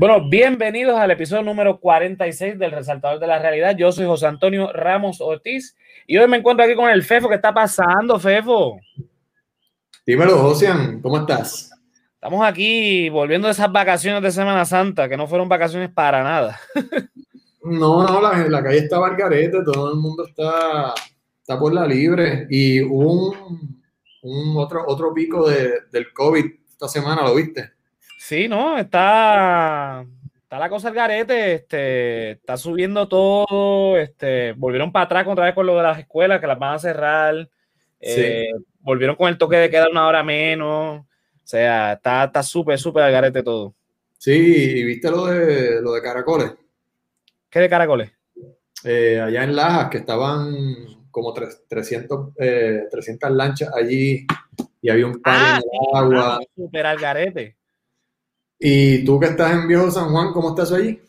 Bueno, bienvenidos al episodio número 46 del Resaltador de la Realidad. Yo soy José Antonio Ramos Ortiz y hoy me encuentro aquí con el Fefo. ¿Qué está pasando, Fefo? Dímelo, Josian, ¿cómo estás? Estamos aquí volviendo de esas vacaciones de Semana Santa, que no fueron vacaciones para nada. no, no, la, la calle está bargarete, todo el mundo está, está por la libre y hubo un, otro, otro pico de, del COVID esta semana, ¿lo viste? Sí, no, está, está la cosa al garete, este, está subiendo todo, este, volvieron para atrás otra vez con lo de las escuelas que las van a cerrar, eh, volvieron con el toque de quedar una hora menos, o sea, está súper, súper al garete todo. Sí, y viste lo de, lo de caracoles. ¿Qué de caracoles? Eh, allá en Lajas, que estaban como 300, 300 eh, lanchas allí y había un par ah, en el agua. Súper al garete. ¿Y tú que estás en Viejo San Juan, cómo estás allí?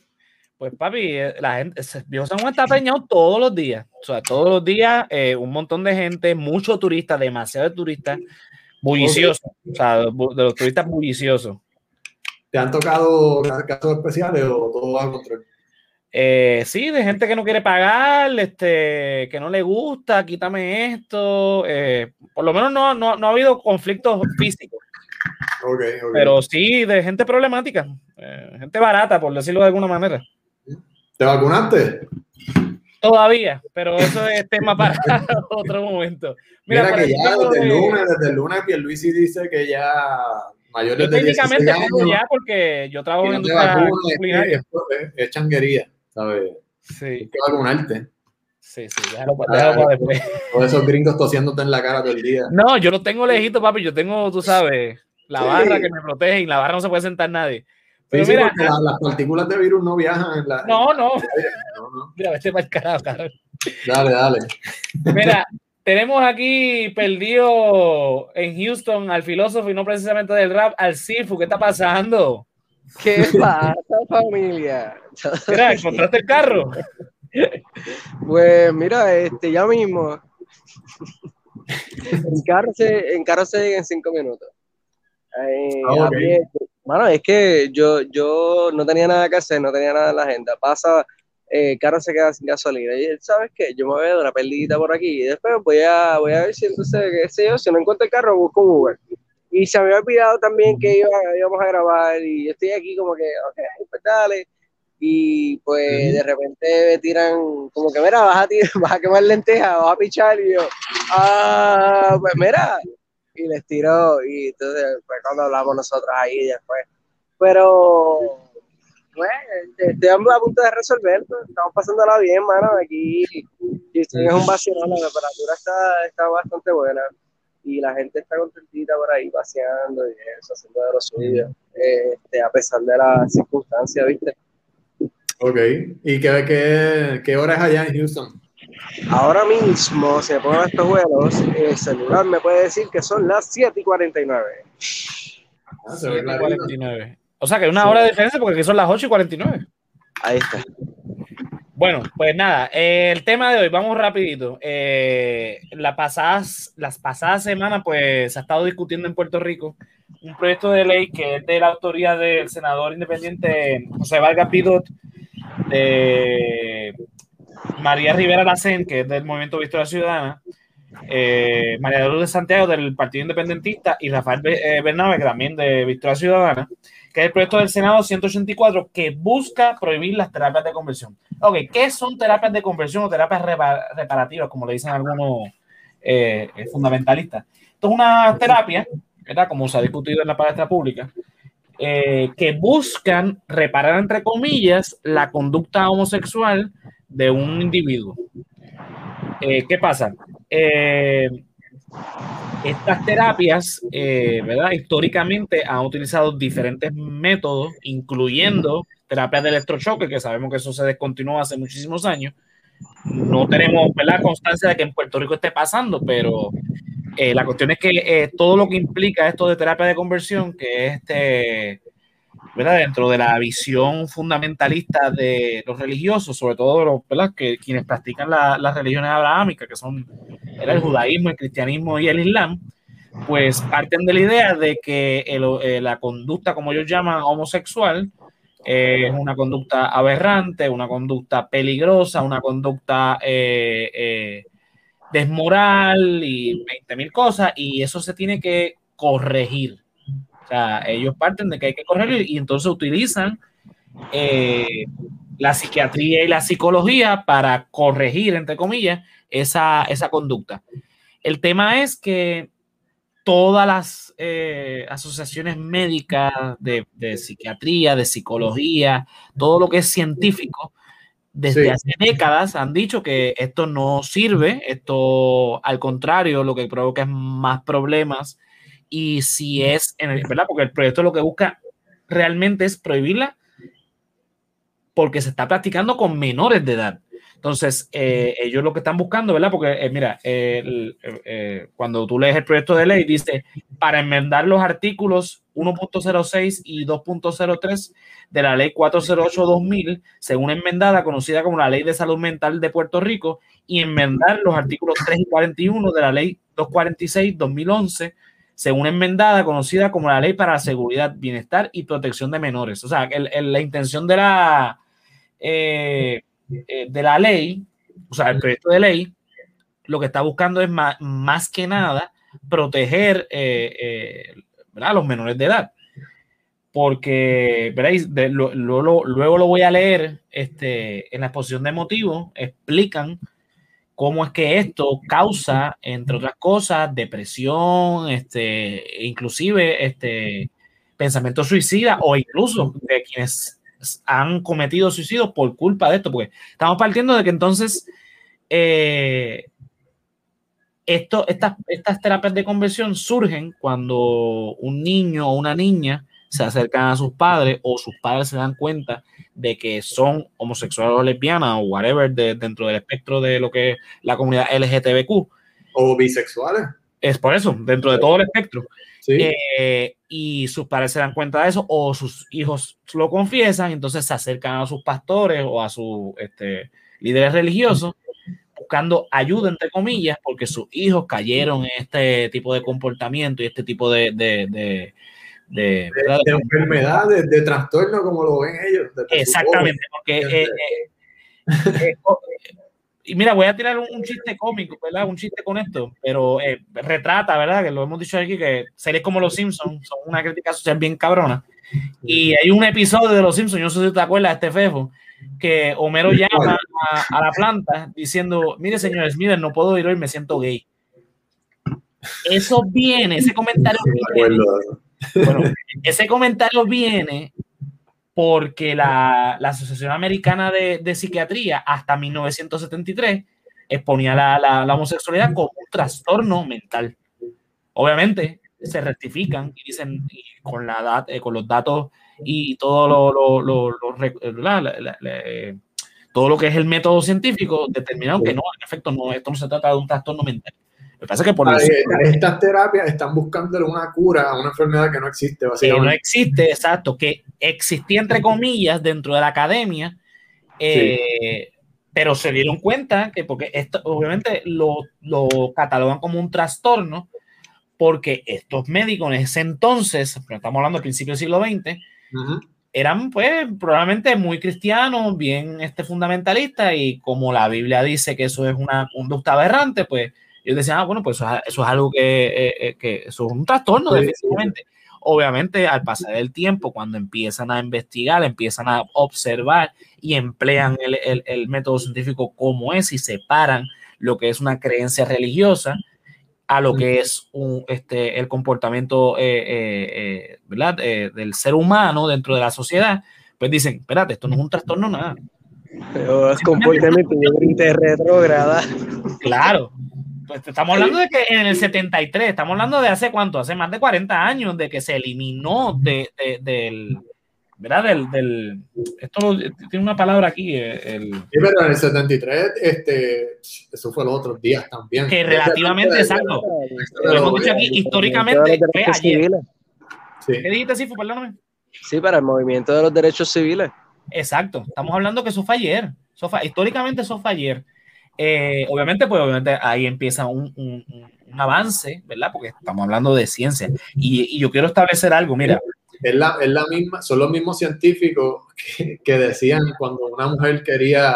Pues papi, eh, la gente, Viejo San Juan está peñado todos los días. O sea, todos los días eh, un montón de gente, muchos turistas, demasiados turistas, bulliciosos. O sea, de los turistas bulliciosos. ¿Te han tocado casos especiales o todo va control? Eh, sí, de gente que no quiere pagar, este, que no le gusta, quítame esto. por lo menos no, no, no ha habido conflictos físicos. Pero sí, de gente problemática, eh, gente barata, por decirlo de alguna manera. ¿Te vacunaste? Todavía, pero eso es tema para otro momento. Mira, que ya desde el lunes, desde el lunes, Pierluisi dice que ya mayores de 16 años... ya porque yo trabajo en industria. Es, es, changuería, ¿sabes? Sí. Hay que vacunarte. Sí, sí, déjalo, déjalo para después. Todos esos gringos tosiéndote en la cara todo el día. No, yo no tengo lejito, papi. Yo tengo, tú sabes, la barra que me protege y la barra no se puede sentar nadie. Pero mira, las partículas de virus no viajan en la. No, no. no, no. Mira, vete para el carajo, carajo. Dale, dale. Mira, tenemos aquí perdido en Houston al filósofo y no precisamente del rap, al Sifu. ¿Qué está pasando? ¿Qué pasa, familia? Mira, ¿encontraste el carro? Pues mira, este, ya mismo. En carro se, en carro se llega en cinco minutos. Bueno, ah, es que yo, yo no tenía nada que hacer, no tenía nada en la agenda. Pasa, eh, carro se queda sin gasolina. Y ¿sabes qué? Yo me voy a dar una perdida por aquí y después voy a, voy a ver si entonces, qué sé yo, si no encuentro el carro, busco un Uber. Y se me había olvidado también que íbamos a grabar y yo estoy aquí como que, ok, pues dale. Y pues de repente me tiran como que, mira, vas a, tirar, vas a quemar lentejas, vas a pichar y yo, ah, pues mira, y les tiró y entonces fue cuando hablamos nosotros ahí después. Pero, bueno, estoy a punto de resolver, pues, estamos pasándola bien, mano, aquí Houston es un vacío, la temperatura está, está bastante buena y la gente está contentita por ahí paseando y eso, haciendo de lo suyo, este, a pesar de las circunstancias, ¿viste? Ok, ¿y qué hora es allá en Houston? Ahora mismo, si me pongo estos vuelos, el celular me puede decir que son las 7 y 49. Ah, 7 y 49. O sea que una hora de diferencia porque aquí son las 8 y 49. Ahí está. Bueno, pues nada, el tema de hoy, vamos rapidito. Eh, la pasadas, las pasadas semanas, pues se ha estado discutiendo en Puerto Rico un proyecto de ley que es de la autoría del senador independiente José Vargas Pidot, de María Rivera Lacen, que es del Movimiento Victoria Ciudadana, eh, María Luz de Santiago del Partido Independentista y Rafael eh, Bernabe, que también de Victoria Ciudadana, que es el proyecto del Senado 184 que busca prohibir las terapias de conversión. Ok, ¿qué son terapias de conversión o terapias reparativas, como le dicen algunos eh, fundamentalistas? Esto es una terapia, ¿verdad? Como se ha discutido en la palestra pública, que buscan reparar, entre comillas, la conducta homosexual de un individuo. Eh, ¿Qué pasa? Eh, estas terapias, eh, ¿verdad? Históricamente han utilizado diferentes métodos, incluyendo terapias de electrochoque, que sabemos que eso se descontinuó hace muchísimos años. No tenemos, ¿verdad? Constancia de que en Puerto Rico esté pasando, pero la cuestión es que todo lo que implica esto de terapia de conversión, que es este dentro de la visión fundamentalista de los religiosos, sobre todo los. Que, quienes practican las religiones abrahámicas, que son el judaísmo, el cristianismo y el islam, pues parten de la idea de que eh, la conducta, como ellos llaman, homosexual, es una conducta aberrante, una conducta peligrosa, una conducta eh, eh, desmoral y 20 mil cosas, y eso se tiene que corregir. Sea, ellos parten de que hay que corregirlo y entonces utilizan la psiquiatría y la psicología para corregir, entre comillas, esa, esa conducta. El tema es que todas las eh, asociaciones médicas de, psiquiatría, de psicología, todo lo que es científico, desde hace décadas han dicho que esto no sirve, esto al contrario, lo que provoca es más problemas. Y si es, en el, ¿verdad? Porque el proyecto lo que busca realmente es prohibirla porque se está practicando con menores de edad. Entonces, eh, ellos lo que están buscando, ¿verdad? Porque, eh, mira, eh, cuando tú lees el proyecto de ley, dice, para enmendar los artículos 1.06 y 2.03 de la ley 408-2000, según enmendada, conocida como la Ley de Salud Mental de Puerto Rico, y enmendar los artículos 3 y 41 de la ley 246-2011, según enmendada, conocida como la Ley para la Seguridad, Bienestar y Protección de Menores. O sea, la intención de la... Eh, de la ley, o sea, el proyecto de ley, lo que está buscando es más, más que nada proteger eh, eh, a los menores de edad. Porque, veréis, luego lo voy a leer este, en la exposición de motivos, explican cómo es que esto causa, entre otras cosas, depresión, este, inclusive este, pensamiento suicida o incluso de quienes han cometido suicidios por culpa de esto, porque estamos partiendo de que entonces eh, esto, estas, estas terapias de conversión surgen cuando un niño o una niña se acercan a sus padres o sus padres se dan cuenta de que son homosexuales o lesbianas o whatever dentro del espectro de lo que es la comunidad LGTBQ. O bisexuales. Es por eso, dentro de todo el espectro. Eh, y sus padres se dan cuenta de eso o sus hijos lo confiesan, entonces se acercan a sus pastores o a sus este, líderes religiosos buscando ayuda, entre comillas, porque sus hijos cayeron en este tipo de comportamiento y este tipo de... de, de de, enfermedades, de trastorno, como lo ven ellos. Exactamente, porque eh, eh, y mira, voy a tirar un, chiste cómico, ¿verdad? Un chiste con esto, pero eh, retrata, ¿verdad? Que lo hemos dicho aquí, que series como Los Simpsons son una crítica social bien cabrona. Y hay un episodio de Los Simpsons, yo no sé si te acuerdas de este fefo, que Homero llama a, la planta diciendo, mire señores, miren, no puedo ir hoy, me siento gay. Eso viene, ese comentario viene, bueno, ese comentario viene porque la, Asociación Americana de, Psiquiatría hasta 1973 exponía la, homosexualidad como un trastorno mental. Obviamente se rectifican y dicen con, la eh, con los datos y todo lo, lo, todo lo que es el método científico determinaron que no, en efecto, no, esto no se trata de un trastorno mental que por Estas terapias están buscando una cura a una enfermedad que no existe, básicamente. Que no existe, exacto, que existía entre comillas dentro de la academia, eh, pero se dieron cuenta que, porque esto obviamente lo, lo, catalogan como un trastorno, porque estos médicos en ese entonces, estamos hablando del principio del siglo XX, eran pues probablemente muy cristianos, bien este, fundamentalistas, y como la Biblia dice que eso es una conducta aberrante, pues yo decía, ah, bueno, pues eso, es algo que, eh, eh, que eso es un trastorno, definitivamente. Obviamente, al pasar el tiempo, cuando empiezan a investigar, empiezan a observar y emplean el, el, el método científico como es y separan lo que es una creencia religiosa a lo que es un, este, el comportamiento eh, ¿verdad? del ser humano dentro de la sociedad, pues dicen, espérate, esto no es un trastorno nada. Pero es comportamiento de retrógrada. Claro, pues, estamos hablando de que en el 73, estamos hablando de hace cuánto, hace más de 40 años de que se eliminó de, del, ¿verdad? Del, del, esto tiene una palabra aquí. Eh, el, sí, pero en el 73, este, eso fue los otros días también. Que relativamente, exacto. Lo hemos dicho aquí, históricamente fue ayer. ¿Qué dijiste, Sifo? Perdóname. Sí, para el movimiento de los derechos civiles. Exacto, estamos hablando que eso fue ayer. Eso fue, históricamente eso fue ayer. Eh, obviamente, pues obviamente ahí empieza un, un, un, avance, ¿verdad? Porque estamos hablando de ciencia. Y, y yo quiero establecer algo, mira. Es la, es la, misma, son los mismos científicos que, que decían cuando una mujer quería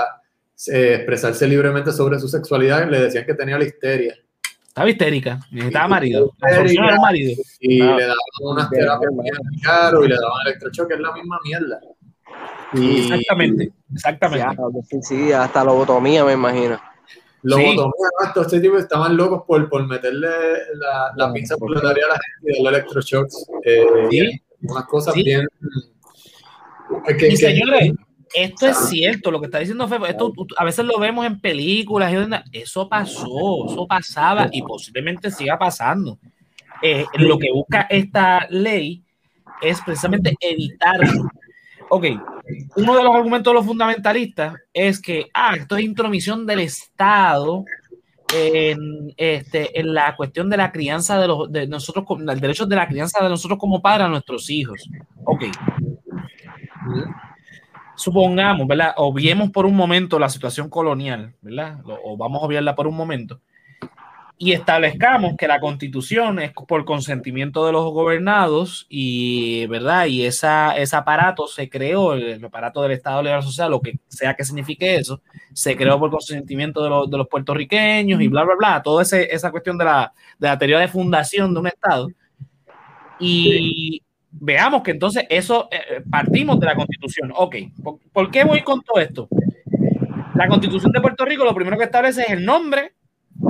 eh, expresarse libremente sobre su sexualidad, le decían que tenía la histeria. Estaba histérica, necesitaba marido. Y ah, le daban unas terapias muy caro y le daban electrochoque, es la misma mierda. Y, exactamente, exactamente. Sí, sí, hasta lobotomía, me imagino. Lobotomía, sí. estos este tipos estaban locos por, por meterle la, la pinza por la tarea a la gente y darle electroshocks. Eh, ¿Sí? Unas cosas ¿Sí? bien. Que, y señores, esto es cierto, lo que está diciendo Febo, esto a veces lo vemos en películas, eso pasó, eso pasaba y posiblemente siga pasando. Eh, lo que busca esta ley es precisamente evitar. Ok, uno de los argumentos de los fundamentalistas es que, ah, esto es intromisión del Estado en, este, en la cuestión de la crianza de, los, de nosotros, el derecho de la crianza de nosotros como padres a nuestros hijos. Ok supongamos, ¿verdad? Obviemos por un momento la situación colonial, ¿verdad? O vamos a obviarla por un momento. Y establezcamos que la constitución es por consentimiento de los gobernados y, ¿verdad? Y esa, ese aparato se creó, el, aparato del Estado Legal Social, lo que sea que signifique eso, se creó por consentimiento de, los, de los puertorriqueños y bla, bla, bla. Toda esa cuestión de la, de la teoría de fundación de un Estado. Y, veamos que entonces eso eh, partimos de la constitución. Ok, ¿por, ¿por, qué voy con todo esto? La constitución de Puerto Rico lo primero que establece es el nombre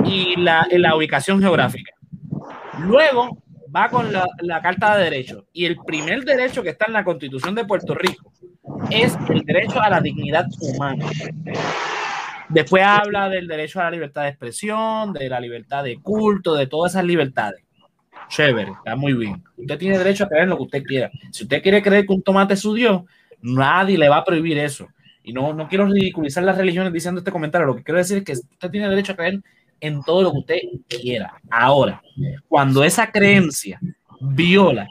y la, la ubicación geográfica. Luego va con la, la, Carta de Derechos. Y el primer derecho que está en la constitución de Puerto Rico es el derecho a la dignidad humana. Después habla del derecho a la libertad de expresión, de la libertad de culto, de todas esas libertades chévere, está muy bien. Usted tiene derecho a creer lo que usted quiera. Si usted quiere creer que un tomate es su Dios, nadie le va a prohibir eso. Y no, no quiero ridiculizar las religiones diciendo este comentario. Lo que quiero decir es que usted tiene derecho a creer en todo lo que usted quiera. Ahora, cuando esa creencia viola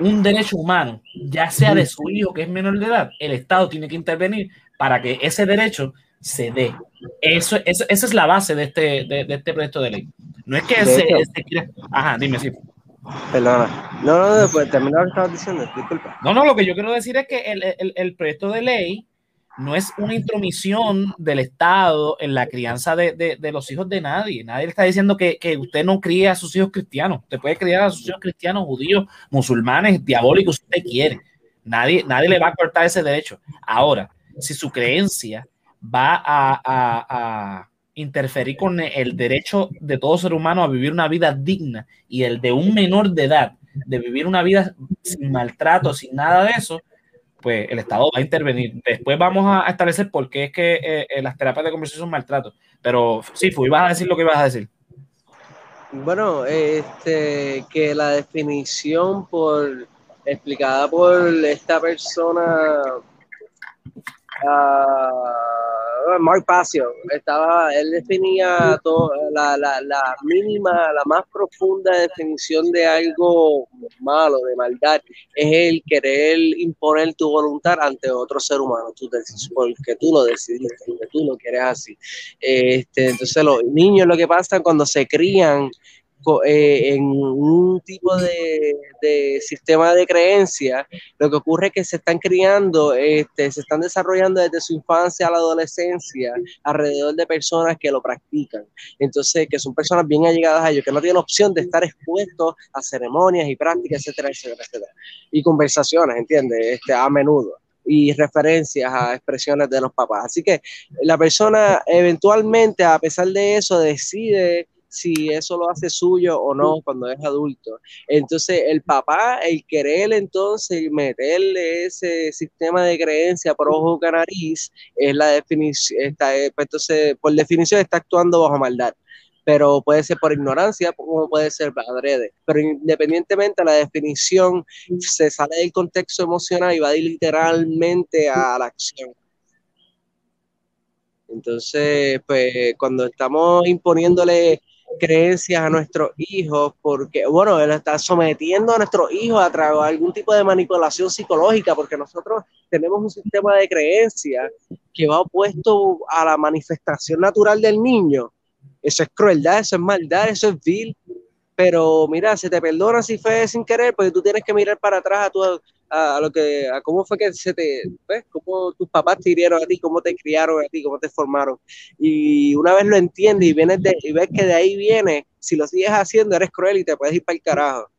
un derecho humano, ya sea de su hijo que es menor de edad, el Estado tiene que intervenir para que ese derecho se dé. Eso, eso esa es la base de este, de, de este proyecto de ley. No es que se, se quiera. Ajá, dime, sí. Perdona. No, no, después termina lo que estabas diciendo, disculpa. No, no, lo que yo quiero decir es que el, el, el, proyecto de ley no es una intromisión del Estado en la crianza de, de, los hijos de nadie. Nadie le está diciendo que, que, usted no cría a sus hijos cristianos. Usted puede criar a sus hijos cristianos, judíos, musulmanes, diabólicos, si usted quiere. Nadie, nadie le va a cortar ese derecho. Ahora, si su creencia va a, a, a interferir con el derecho de todo ser humano a vivir una vida digna y el de un menor de edad de vivir una vida sin maltrato, sin nada de eso, pues el Estado va a intervenir. Después vamos a establecer por qué es que eh, las terapias de conversión son maltrato. Pero sí, fui, ibas a decir lo que ibas a decir. Bueno, este, que la definición por explicada por esta persona uh, Mark Pasio, estaba, él definía todo, la, la, la, mínima, la más profunda definición de algo malo, de maldad, es el querer imponer tu voluntad ante otro ser humano, tú porque tú lo decidiste, porque tú lo quieres así. Este, entonces los niños lo que pasa cuando se crían eh, en un tipo de, de, sistema de creencia, lo que ocurre es que se están criando, este, se están desarrollando desde su infancia a la adolescencia alrededor de personas que lo practican. Entonces, que son personas bien allegadas a ellos, que no tienen opción de estar expuestos a ceremonias y prácticas, etcétera, etcétera, etcétera. Y conversaciones, ¿entiendes? Este, a menudo y referencias a expresiones de los papás. Así que la persona eventualmente, a pesar de eso, decide si eso lo hace suyo o no cuando es adulto. Entonces, el papá, el querer entonces meterle ese sistema de creencia por ojo canariz, es la definición, está, eh, pues, entonces, por definición está actuando bajo maldad pero puede ser por ignorancia, como puede ser adrede. Pero independientemente la definición, se sale del contexto emocional y va literalmente a la acción. Entonces, pues cuando estamos imponiéndole creencias a nuestros hijos, porque, bueno, él está sometiendo a nuestros hijos a través de algún tipo de manipulación psicológica, porque nosotros tenemos un sistema de creencias que va opuesto a la manifestación natural del niño. Eso es crueldad, eso es maldad, eso es vil. Pero mira, se te perdona si fue sin querer, porque tú tienes que mirar para atrás a tu, a, lo que, a cómo fue que se te, ¿ves? Cómo tus papás te hirieron a ti, cómo te criaron a ti, cómo te formaron. Y una vez lo entiendes y, vienes de, y ves que de ahí viene, si lo sigues haciendo, eres cruel y te puedes ir para el carajo.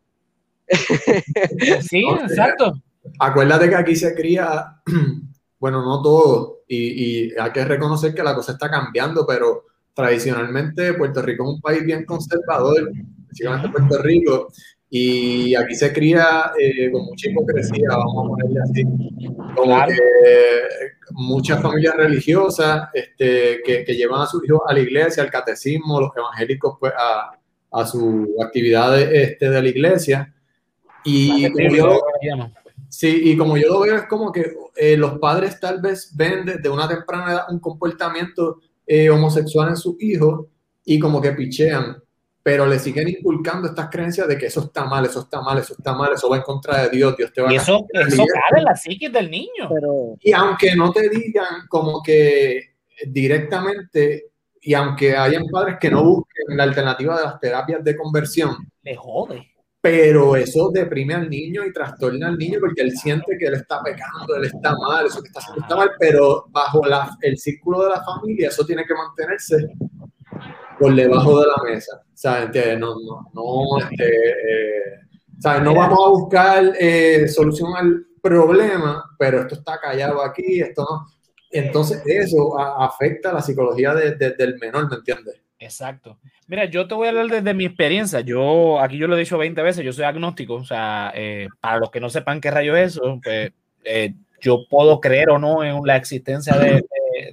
Sí, exacto. Acuérdate que aquí se cría, bueno, no todo, y, y hay que reconocer que la cosa está cambiando, pero tradicionalmente Puerto Rico es un país bien conservador, especialmente Puerto Rico, y aquí se cría eh, con mucha hipocresía, vamos a ponerle así, como que muchas familias religiosas este, que, que, llevan a sus hijos a la iglesia, al catecismo, los evangélicos pues a, a sus actividades este, de la iglesia. Y como, yo, sí, y como yo lo veo, es como que eh, los padres tal vez ven desde una temprana edad un comportamiento eh, homosexual en sus hijos y como que pichean pero le siguen inculcando estas creencias de que eso está mal, eso está mal, eso está mal, eso va en contra de Dios, Dios te va y eso, a eso cabe en la psiquis del niño. Y aunque no te digan como que directamente, y aunque hayan padres que no busquen la alternativa de las terapias de conversión, le jode. Pero eso deprime al niño y trastorna al niño porque él siente que él está pecando, él está mal, eso que está haciendo está mal, pero bajo la, el círculo de la familia eso tiene que mantenerse por debajo de la mesa. ¿Sabes? No, no, no, este, eh, no vamos a buscar eh, solución al problema, pero esto está callado aquí, esto no. Entonces eso afecta la psicología del menor, ¿me entiendes? Exacto. Mira, yo te voy a hablar desde mi experiencia. Yo, aquí yo lo he dicho 20 veces, yo soy agnóstico. O sea, eh, para los que no sepan qué rayo es eso, pues yo puedo creer o no en la existencia de,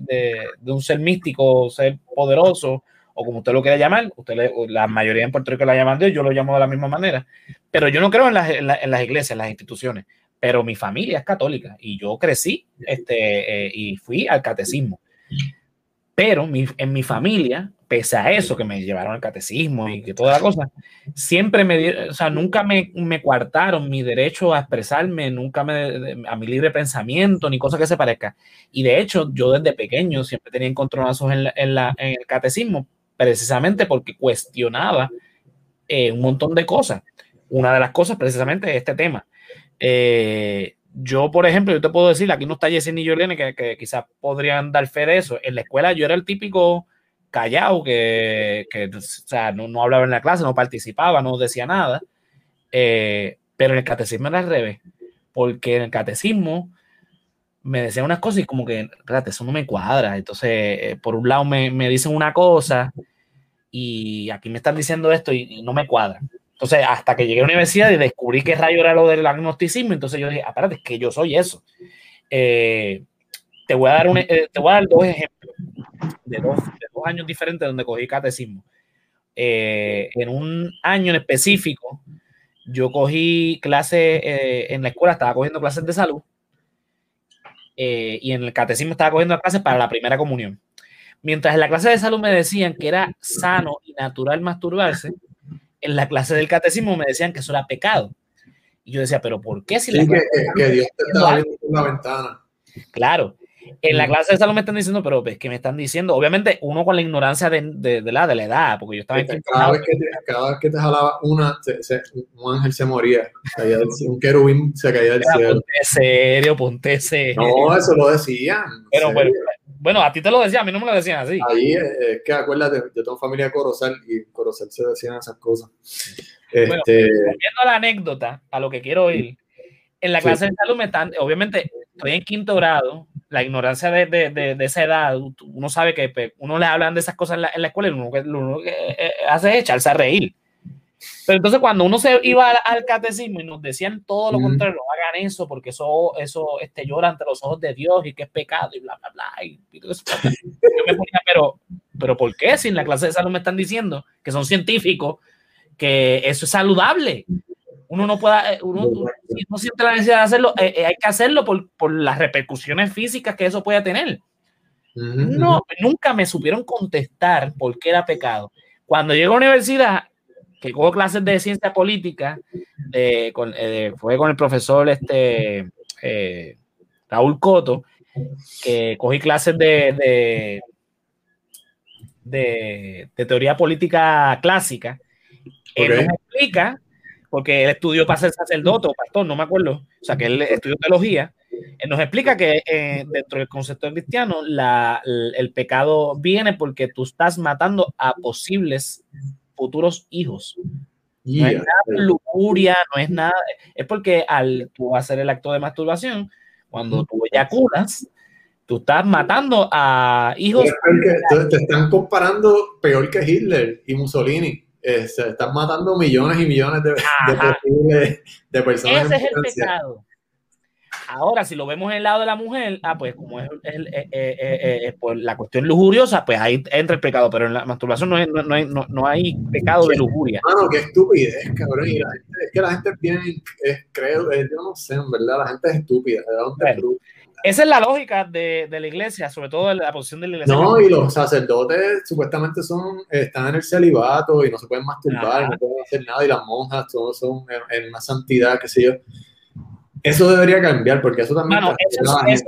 de, de, un ser místico, ser poderoso, o como usted lo quiera llamar, usted la mayoría en Puerto Rico la llaman Dios, yo lo llamo de la misma manera, pero yo no creo en las, en, las iglesias, en las instituciones, pero mi familia es católica y yo crecí este, eh, y fui al catecismo. Pero mi, en mi familia, pese a eso que me llevaron al catecismo y que toda la cosa, siempre me, o sea, nunca me, me coartaron mi derecho a expresarme, nunca me, a mi libre pensamiento, ni cosa que se parezca. Y de hecho, yo desde pequeño siempre tenía encontronazos en, en, la, en el catecismo, precisamente porque cuestionaba eh, un montón de cosas. Una de las cosas precisamente es este tema. Eh, yo, por ejemplo, yo te puedo decir, aquí no está Jesse ni Jolene, que, que, quizás podrían dar fe de eso. En la escuela yo era el típico callado que, que o sea, no, no, hablaba en la clase, no participaba, no decía nada. Eh, pero en el catecismo era al revés, porque en el catecismo me decían unas cosas y como que, espérate, eso no me cuadra. Entonces, eh, por un lado me, dicen una cosa y aquí me están diciendo esto y, no me cuadra. Entonces, hasta que llegué a la universidad y descubrí qué rayo era lo del agnosticismo, entonces yo dije, espérate, es que yo soy eso. Eh, te, voy a dar un, eh, te voy a dar dos ejemplos de dos, de dos años diferentes donde cogí catecismo. Eh, en un año en específico, yo cogí clases en la escuela, estaba cogiendo clases de salud eh, y en el catecismo estaba cogiendo clases para la primera comunión. Mientras en la clase de salud me decían que era sano y natural masturbarse, en la clase del catecismo me decían que eso era pecado. Y yo decía, pero ¿por qué si sí, que, que, Dios te está abriendo una ventana? Claro, en la clase de salud me están diciendo, pero es que me están diciendo, obviamente uno con la ignorancia de, de, de la, de la edad, porque yo estaba en cada, vez que te, cada vez que te jalaba una, se, se, un ángel se moría, caía del, un querubín se caía del cielo. Ponte serio, ponte serio. No, eso lo decían. Pero, pero, bueno, a ti te lo decían, a mí no me lo decían así. Ahí es que acuérdate, yo tengo familia de Corozal y Corozal se decían esas cosas. Bueno, este... volviendo a la anécdota, a lo que quiero ir, en la clase sí. de salud me están, obviamente, estoy en quinto grado, la ignorancia de, de, de, de, esa edad, uno sabe que uno le hablan de esas cosas en la, en la escuela y uno, lo uno que eh, hace es echarse a reír. Pero entonces cuando uno se iba al, al catecismo y nos decían todo lo mm. contrario, no hagan eso porque eso, eso este, llora ante los ojos de Dios y que es pecado y bla, bla, bla. Y, y eso, yo me ponía, pero, pero ¿por qué? Si en la clase de salud me están diciendo que son científicos, que eso es saludable uno no pueda, uno, uno, no siente la necesidad de hacerlo, eh, eh, hay que hacerlo por, por, las repercusiones físicas que eso puede tener. Uh -huh. No, nunca me supieron contestar por qué era pecado. Cuando llego a la universidad, que cojo clases de ciencia política, con, eh, fue con el profesor este, eh, Raúl Coto, que cogí clases de, de, teoría política clásica. Él nos explica, porque él estudió para ser sacerdote o pastor, no me acuerdo, o sea, que él estudió teología, él nos explica que eh, dentro del concepto cristiano el, pecado viene porque tú estás matando a posibles futuros hijos. No es nada lujuria, no es nada, es porque al tú hacer el acto de masturbación, cuando tú eyaculas, tú estás matando a hijos. te están comparando peor que Hitler y Mussolini. Eh, se están matando millones y millones de, de, personas. Ese es el pecado. Ahora, si lo vemos en el lado de la mujer, ah, pues como es eh, eh, eh, pues la cuestión lujuriosa, pues ahí entra el pecado, pero en la masturbación no, hay, no, hay, no, hay pecado de lujuria. Mano, qué estupidez, cabrón. Y la gente, es que la gente es, creo, yo no sé, en verdad, la gente es estúpida. Esa es la lógica de, de, la iglesia, sobre todo de la posición de la iglesia. No, y los sacerdotes supuestamente son, están en el celibato y no se pueden masturbar, no pueden hacer nada, y las monjas todos son en, en una santidad, qué sé yo eso debería cambiar, porque eso también. Bueno, eso, es,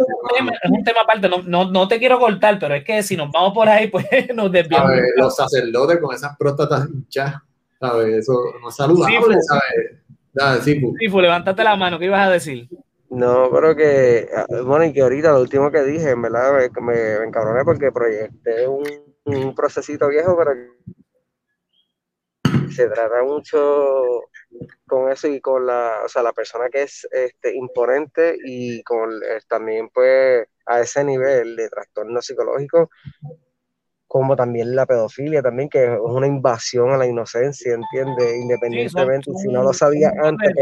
un tema, aparte. No, no, no, te quiero cortar, pero es que si nos vamos por ahí, pues nos desviamos. Los sacerdotes con esas próstatas hinchadas, ¿sabes? Eso no es saludable, ¿sabes? Dale, sí, sí, levántate la mano, ¿qué ibas a decir? No, pero que, bueno, y que ahorita lo último que dije, en verdad, me, me, encabroné porque proyecté un, un procesito viejo, pero se trata mucho con eso y con la, o sea, la persona que es este, imponente y con también pues a ese nivel de trastorno psicológico como también la pedofilia también, que es una invasión a la inocencia, ¿entiendes? Independientemente, si no lo sabía antes,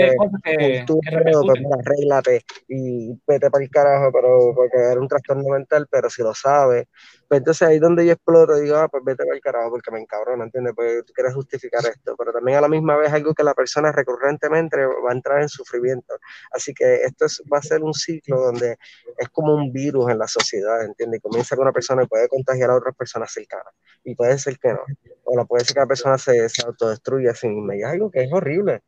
que, tú, pues, arréglate y vete para el carajo, pero porque era un trastorno mental, pero si lo sabes, pues entonces ahí donde yo exploto, digo, ah, pues vete para el carajo, porque me encabrona, ¿entiendes? Pues tú quieres justificar esto, pero también a la misma vez algo que la persona recurrentemente va a entrar en sufrimiento. Así que esto va a ser un ciclo donde es como un virus en la sociedad, ¿entiendes? Y comienza con una persona y puede contagiar a otras personas cara Y puede ser que no. O la puede ser que la persona se, se autodestruya sin Y es algo que es horrible.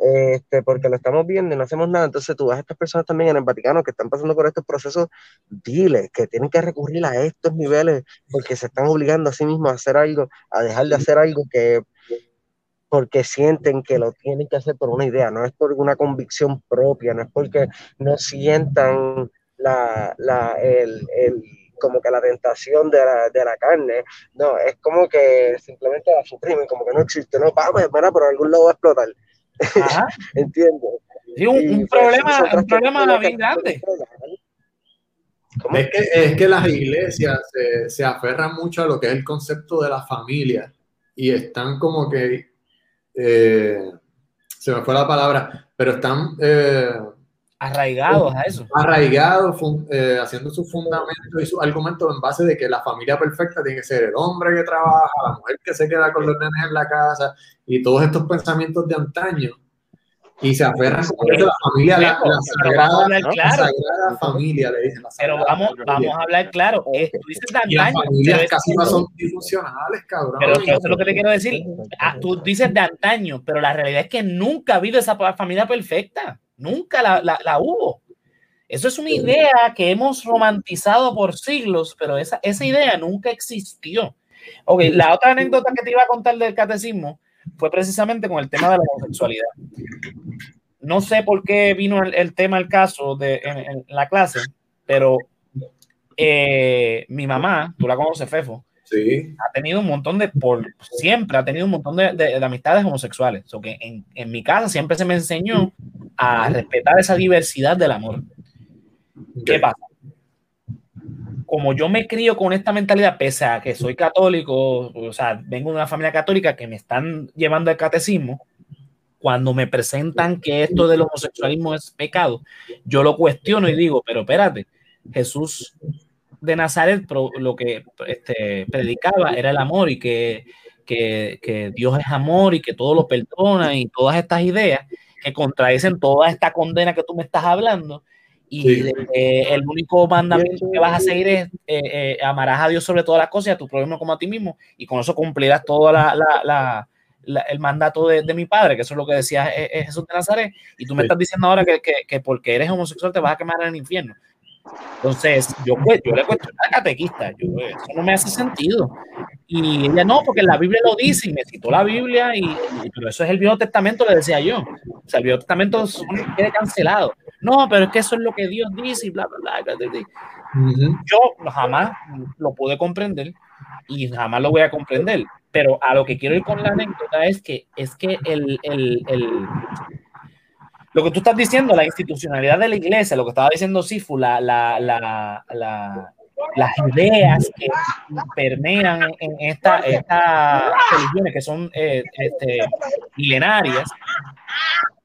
Este, porque lo estamos viendo y no hacemos nada. Entonces tú ves a estas personas también en el Vaticano que están pasando por estos procesos, diles, que tienen que recurrir a estos niveles porque se están obligando a sí mismos a hacer algo, a dejar de hacer algo que porque sienten que lo tienen que hacer por una idea, no es por una convicción propia, no es porque no sientan la, la, el, el como que la tentación de la, de la carne, no, es como que simplemente la suprimen, como que no existe, no, vamos, pero por algún lado va a explotar. Entiendo. Sí, un, pues, problema, un problema bien grande. Es que, es que las iglesias se, se, aferran mucho a lo que es el concepto de la familia y están como que, eh, se me fue la palabra, pero están eh, arraigados a eso. Arraigados, eh, haciendo su fundamento y su argumento en base de que la familia perfecta tiene que ser el hombre que trabaja, la mujer que se queda con los nenes en la casa y todos estos pensamientos de antaño. Y se aferran a la familia, la, sagrada, familia, le dicen. pero vamos, vamos a hablar claro. Eh, tú dices de antaño. las familias casi no son disfuncionales, cabrón. Pero eso es lo que te quiero decir. Ah, tú dices de antaño, pero la realidad es que nunca ha habido esa familia perfecta. Nunca la, la, hubo. Eso es una idea que hemos romantizado por siglos, pero esa, esa idea nunca existió. Ok, la otra anécdota que te iba a contar del catecismo fue precisamente con el tema de la homosexualidad. No sé por qué vino el, tema, el caso de, en, la clase, pero eh, mi mamá, tú la conoces, Fefo, sí. ha tenido un montón de, por siempre ha tenido un montón de, de, amistades homosexuales. O que en, en, mi casa siempre se me enseñó a respetar esa diversidad del amor. ¿Qué pasa? Como yo me crío con esta mentalidad, pese a que soy católico, o sea, vengo de una familia católica que me están llevando al catecismo, cuando me presentan que esto del homosexualismo es pecado, yo lo cuestiono y digo, pero espérate, Jesús de Nazaret lo que este, predicaba era el amor y que, que, que Dios es amor y que todo lo perdona y todas estas ideas que contradicen toda esta condena que tú me estás hablando. Y el único mandamiento que vas a seguir es amarás a Dios sobre todas las cosas y a tu prójimo como a ti mismo. Y con eso cumplirás todo la, el mandato de, mi padre, que eso es lo que decía Jesús de Nazaret. Y tú me estás diciendo ahora que, que, porque eres homosexual te vas a quemar en el infierno. Entonces, yo, pues, yo le cuento a la catequista, yo, eso no me hace sentido. Y ella no, porque la Biblia lo dice y me citó la Biblia, y, pero eso es el Viejo Testamento, le decía yo. O sea, el Viejo Testamento quede cancelado. No, pero es que eso es lo que Dios dice y bla, bla, bla. bla, Yo jamás lo pude comprender y jamás lo voy a comprender. Pero a lo que quiero ir con la anécdota es que es que el, el, el lo que tú estás diciendo, la institucionalidad de la iglesia, lo que estaba diciendo Sifu, la, la, la, las ideas que permean en estas religiones que son eh, este, milenarias,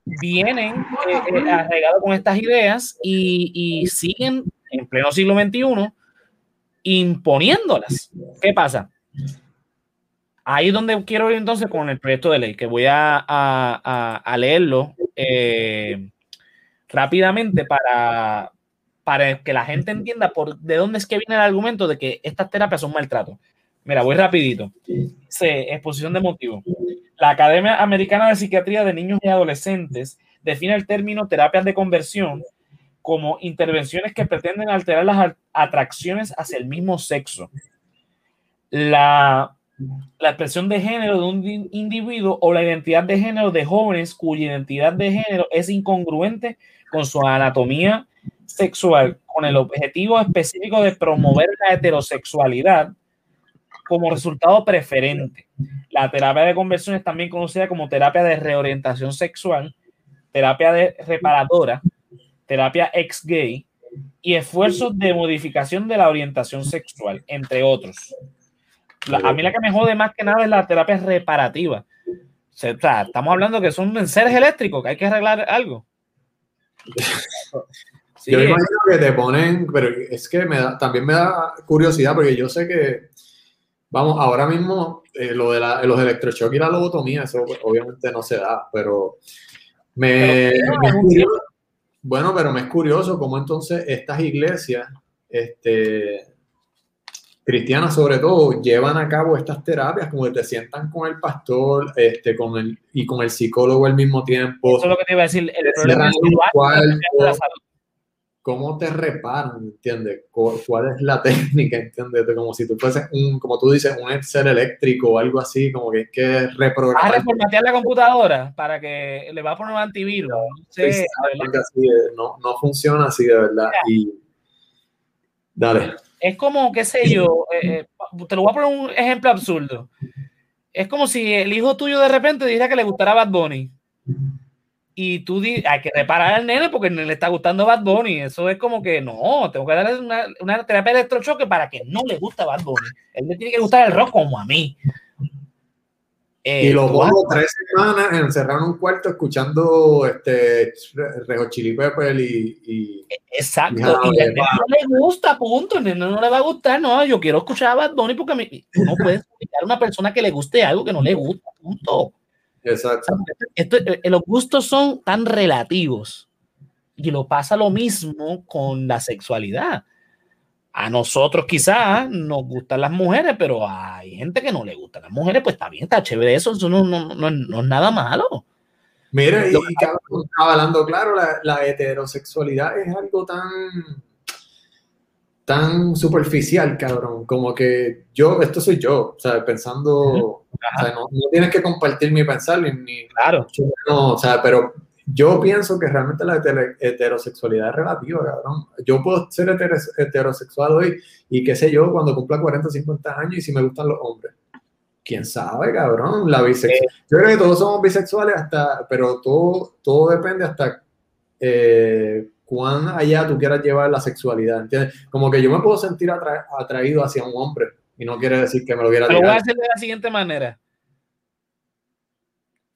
vienen eh, eh, con estas ideas y, siguen en pleno siglo XXI imponiéndolas. ¿Qué pasa? Ahí es donde quiero ir entonces con el proyecto de ley, que voy a leerlo eh, rápidamente para, para que la gente entienda por de dónde es que viene el argumento de que estas terapias son maltrato. Mira, voy rapidito. C, exposición de motivo. La Academia Americana de Psiquiatría de Niños y Adolescentes define el término terapias de conversión como intervenciones que pretenden alterar las atracciones hacia el mismo sexo. La la expresión de género de un individuo o la identidad de género de jóvenes cuya identidad de género es incongruente con su anatomía sexual, con el objetivo específico de promover la heterosexualidad como resultado preferente. La terapia de conversión es también conocida como terapia de reorientación sexual, terapia de reparadora, terapia ex-gay y esfuerzos de modificación de la orientación sexual, entre otros a mí la que me jode más que nada es la terapia reparativa. O sea, estamos hablando que son seres eléctricos, que hay que arreglar algo. yo me imagino que te ponen, pero es que me da, también me da curiosidad porque yo sé que, vamos, ahora mismo eh, lo de los electroshocks y la lobotomía, eso obviamente no se da, pero me, bueno, pero me es curioso cómo entonces estas iglesias, este, cristianas sobre todo llevan a cabo estas terapias, como que te sientan con el pastor este, con el, y con el psicólogo al mismo tiempo. Eso es lo que te iba a decir. El problema es ¿Cómo te reparan? ¿Entiendes? ¿Cuál es la técnica? ¿Entiendes? Como si tú fueses un, como tú dices, un ser eléctrico o algo así, como que es que reprogramar. A reformatear la computadora para que le va a poner un antivirus. No, no, funciona así de verdad. Y, dale es como, qué sé yo, eh, eh, te lo voy a poner un ejemplo absurdo. Es como si el hijo tuyo de repente dijera que le gustara Bad Bunny. Y tú dices, hay que reparar al nene porque le está gustando Bad Bunny. Eso es como que no, tengo que darle una, una terapia de electrochoque para que no le guste Bad Bunny. Él le tiene que gustar el rock como a mí y los pongo tres semanas encerrado en un cuarto escuchando este Rejo Chili Pepper y, Exacto, y, a no le gusta, punto, no, no le va a gustar, no, yo quiero escuchar a Bad Bunny porque me, no puedes explicar a una persona que le guste algo que no le gusta, punto. Exacto. Esto, eh, los gustos son tan relativos y lo pasa lo mismo con la sexualidad a nosotros quizás nos gustan las mujeres, pero hay gente que no le gustan las mujeres, pues está bien, está chévere eso, eso no, no, no, no es nada malo. Mira, y hablando claro, la, la, heterosexualidad es algo tan, tan superficial, cabrón, como que yo, esto soy yo, sea, pensando, o sea, no, tienes que compartir mi pensar, ni, claro. No, o sea, pero yo pienso que realmente la heterosexualidad es relativa, cabrón. Yo puedo ser heterosexual hoy y qué sé yo, cuando cumpla 40 o 50 años y si me gustan los hombres. ¿Quién sabe, cabrón? La bisexualidad. Yo creo que todos somos bisexuales hasta, pero todo, todo depende hasta eh, cuán allá tú quieras llevar la sexualidad, ¿entiendes? Como que yo me puedo sentir atraído hacia un hombre y no quiere decir que me lo quiera Lo voy a hacer de la siguiente manera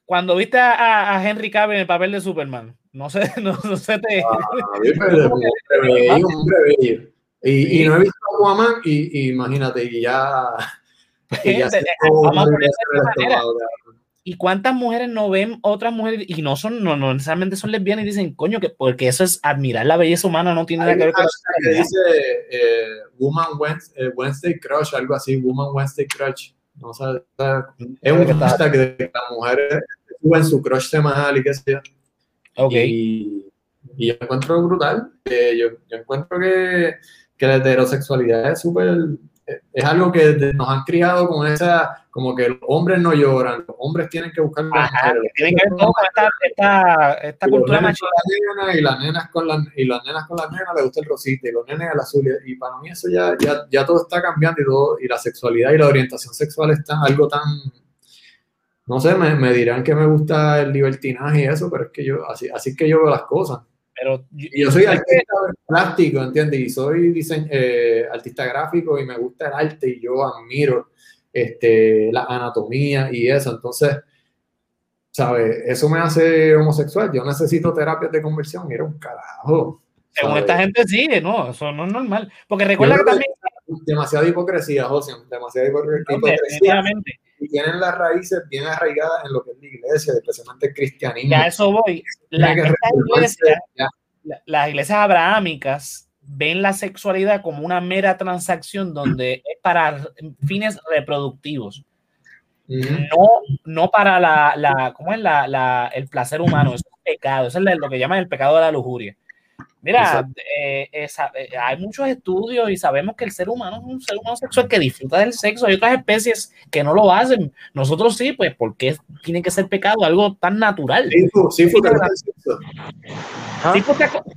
cuando viste a, a, Henry Cavill en el papel de Superman, no sé, no, no sé te. Ah, y, y, no he visto a Aquaman y, y imagínate, y ya. Y, ya de. ¿Y cuántas mujeres no ven otras mujeres y no son, no, no necesariamente son lesbianas y dicen, coño, que porque eso es admirar la belleza humana, no tiene nada que ver con que dice eh, Woman Wednesday, eh, Wednesday, Crush, algo así, Woman Wednesday Crush. No, o sea, es un hashtag que las mujeres suben su crush semanal y qué sé yo. Ok. Y, y yo encuentro brutal. Eh, yo, yo encuentro que, que la heterosexualidad es súper es algo que nos han criado con esa, como que los hombres no lloran, los hombres tienen que buscar Ajá, que tienen que ver todo con esta, esta, esta cultura machista. Y las nenas con las y las nenas con las nenas les gusta el rosita y los nenes el azul. Y para mí eso ya, ya, ya todo está cambiando y todo, y la sexualidad y la orientación sexual están algo tan no sé, me, me dirán que me gusta el libertinaje y eso, pero es que yo, así, así que yo veo las cosas. Pero yo, soy artista plástico, ¿entiendes? Y soy diseñ, eh, artista gráfico y me gusta el arte y yo admiro este, la anatomía y eso. Entonces, ¿sabes? Eso me hace homosexual. Yo necesito terapias de conversión. Era un carajo. Según esta gente sí, no, eso no es normal. Porque recuerda que también... Demasiada hipocresía, José, demasiada hipocresía. Y tienen las raíces bien arraigadas en lo que es la iglesia, especialmente el cristianismo. Ya eso voy. La, iglesia, las iglesias abrahámicas ven la sexualidad como una mera transacción donde es para fines reproductivos. No, no para la, la ¿cómo es? La, la, el placer humano, es un pecado, eso es lo que llaman el pecado de la lujuria. Mira, eh, eh, hay muchos estudios y sabemos que el ser humano es un ser humano sexual que disfruta del sexo. Hay otras especies que no lo hacen. Nosotros sí, pues, ¿por qué tiene que ser pecado? Algo tan natural. Sí, sí, sí,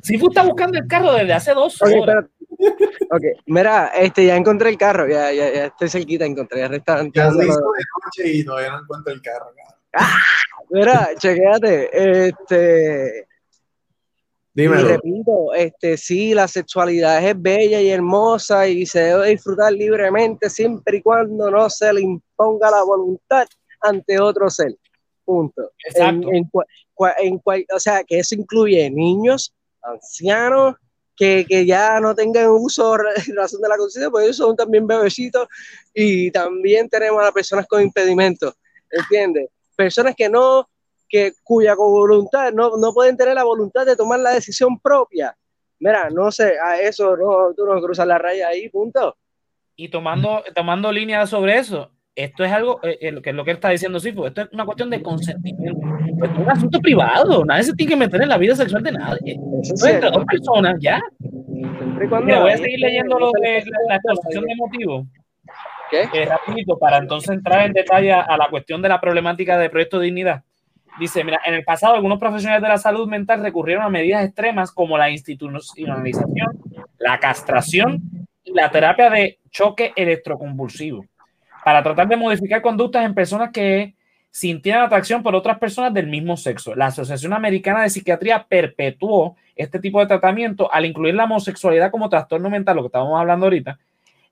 Sifu está, buscando el carro desde hace dos horas. ok, mira, este, ya encontré el carro, ya, ya, ya estoy cerquita, encontré el restaurante. Ya de noche y todavía no encuentro el carro. Ah, mira, chequéate, este y repito, este, sí, la sexualidad es bella y hermosa y se debe disfrutar libremente siempre y cuando no se le imponga la voluntad ante otro ser. Punto. Exacto. En, o sea, que eso incluye niños, ancianos, que, que, ya no tengan uso razón de la conciencia, porque ellos son también bebecitos y también tenemos a las personas con impedimentos, ¿entiendes? Personas que no que, cuya voluntad no, no pueden tener la voluntad de tomar la decisión propia. Mira, no sé, a eso no, tú no cruzas la raya ahí, punto. Y tomando, tomando línea sobre eso, esto es algo, eh, eh, que es lo que él está diciendo Sifo, esto es una cuestión de consentimiento. Esto es un asunto privado, nadie se tiene que meter en la vida sexual de nadie. Es entre dos personas, ya. Mira, voy a seguir leyendo lo de la, exposición de motivos. ¿Qué? Eh, rapidito, para entonces entrar en detalle a la cuestión de la problemática de Proyecto de Dignidad. Dice, mira, en el pasado algunos profesionales de la salud mental recurrieron a medidas extremas como la institucionalización, la castración y la terapia de choque electroconvulsivo para tratar de modificar conductas en personas que sintieran atracción por otras personas del mismo sexo. La Asociación Americana de Psiquiatría perpetuó este tipo de tratamiento al incluir la homosexualidad como trastorno mental, lo que estábamos hablando ahorita,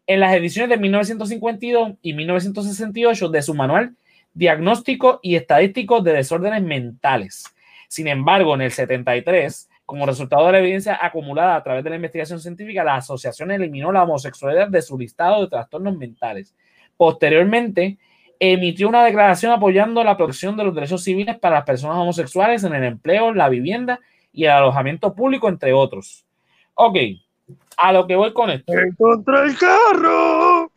en las ediciones de 1952 y 1968 de su manual diagnóstico y estadístico de desórdenes mentales. Sin embargo, en el 73, como resultado de la evidencia acumulada a través de la investigación científica, la asociación eliminó la homosexualidad de su listado de trastornos mentales. Posteriormente, emitió una declaración apoyando la protección de los derechos civiles para las personas homosexuales en el empleo, la vivienda y el alojamiento público, entre otros. Ok, a lo que voy con esto. ¡Encontré el carro!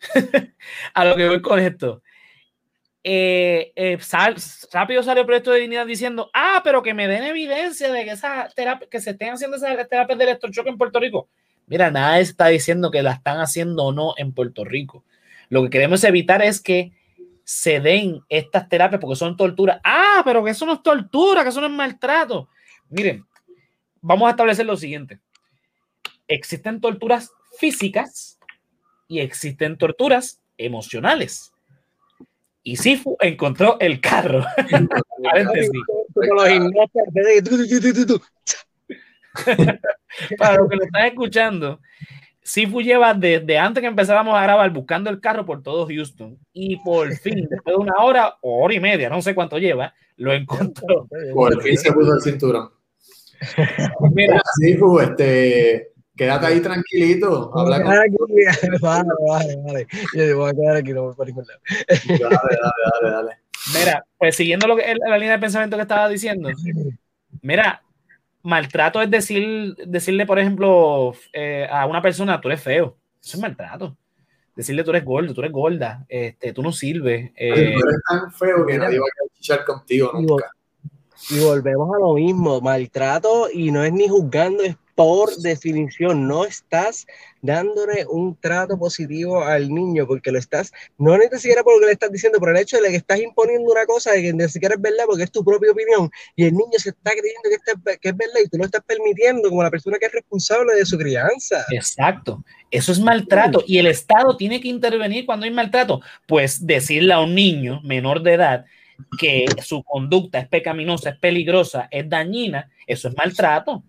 a lo que voy con esto eh, eh, rápido salió el proyecto de dignidad diciendo, ah, pero que me den evidencia de que, esa terapia, que se estén haciendo esas terapias de electrochoque en Puerto Rico. Mira, nada está diciendo que la están haciendo o no en Puerto Rico. Lo que queremos evitar es que se den estas terapias porque son tortura. Ah, pero que eso no es tortura, que eso no es maltrato. Miren, vamos a establecer lo siguiente. Existen torturas físicas y existen torturas emocionales y Sifu encontró el carro. Para los que lo están escuchando, Sifu lleva desde antes que empezáramos a grabar buscando el carro por todo Houston y por fin, después de una hora o hora y media, no sé cuánto lleva, lo encontró. Por fin se puso el cinturón. Mira, Sifu, este, Quédate ahí tranquilito. Habla con... Vale, vale, vale. Yo voy a quedar aquí, no voy para ningún lado. Dale, dale, dale, dale. Mira, pues siguiendo lo que, la línea de pensamiento que estaba diciendo, mira, maltrato es decir, decirle, por ejemplo, eh, a una persona, tú eres feo. Eso es maltrato. Decirle tú eres gordo, tú eres gorda, este, tú no sirves. Eh, tú eres tan feo que nadie va a chichar contigo nunca. Y volvemos a lo mismo, maltrato y no es ni juzgando, es por definición, no estás dándole un trato positivo al niño porque lo estás, no ni siquiera por lo que le estás diciendo, por el hecho de que estás imponiendo una cosa de que ni siquiera es verdad porque es tu propia opinión y el niño se está creyendo que, que es verdad y tú lo estás permitiendo como la persona que es responsable de su crianza. Exacto, eso es maltrato y el Estado tiene que intervenir cuando hay maltrato, pues decirle a un niño menor de edad que su conducta es pecaminosa, es peligrosa, es dañina, eso es maltrato.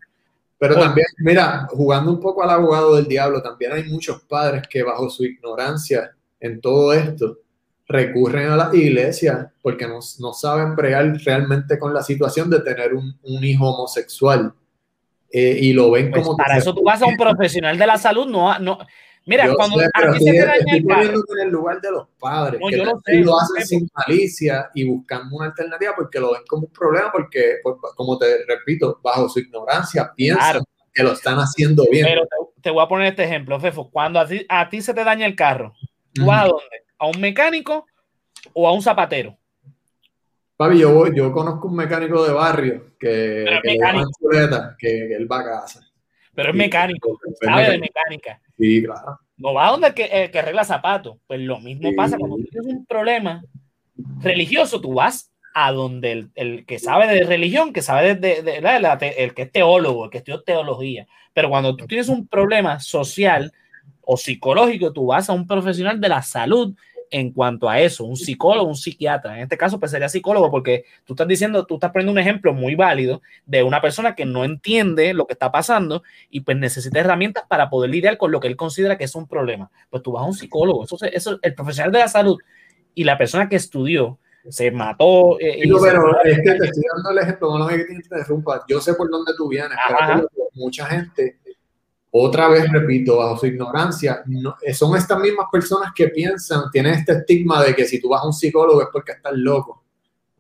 Pero también, mira, jugando un poco al abogado del diablo, también hay muchos padres que bajo su ignorancia en todo esto recurren a la iglesia porque no, no saben bregar realmente con la situación de tener un, un hijo homosexual. Eh, y lo ven pues como... Para eso tú vas a un profesional de la salud, no, no, Mira, cuando sé, a ti se te daña el carro. en el lugar de los padres, que lo, sé, lo, hacen sin malicia y buscando una alternativa porque lo ven como un problema, porque, pues, como te repito, bajo su ignorancia piensan que lo están haciendo bien. Pero te, voy a poner este ejemplo, Fefo. Cuando a ti, a ti se te daña el carro, ¿tú vas a dónde? ¿A un mecánico o a un zapatero? Papi, yo, yo conozco un mecánico de barrio que, que, que, que él va a casa. Pero es mecánico, sabe de mecánica. Sí, claro. No va a donde que, eh, que arregla zapatos. Pues lo mismo pasa cuando tienes un problema religioso, tú vas a donde el, el que sabe de religión, que sabe de, de, el que es teólogo, el que estudia teología. Pero cuando tú tienes un problema social o psicológico, tú vas a un profesional de la salud en cuanto a eso, un psicólogo, un psiquiatra. En este caso, pues sería psicólogo, porque tú estás diciendo, tú estás poniendo un ejemplo muy válido de una persona que no entiende lo que está pasando y pues necesita herramientas para poder lidiar con lo que él considera que es un problema. Pues tú vas a un psicólogo, eso, eso el profesional de la salud y la persona que estudió se mató. Eh, pero es que te estoy dando el ejemplo, no interrumpa. Yo sé por dónde tú vienes, pero mucha gente otra vez repito, bajo su ignorancia, no, eh, son estas mismas personas que piensan, tienen este estigma de que si tú vas a un psicólogo es porque estás loco.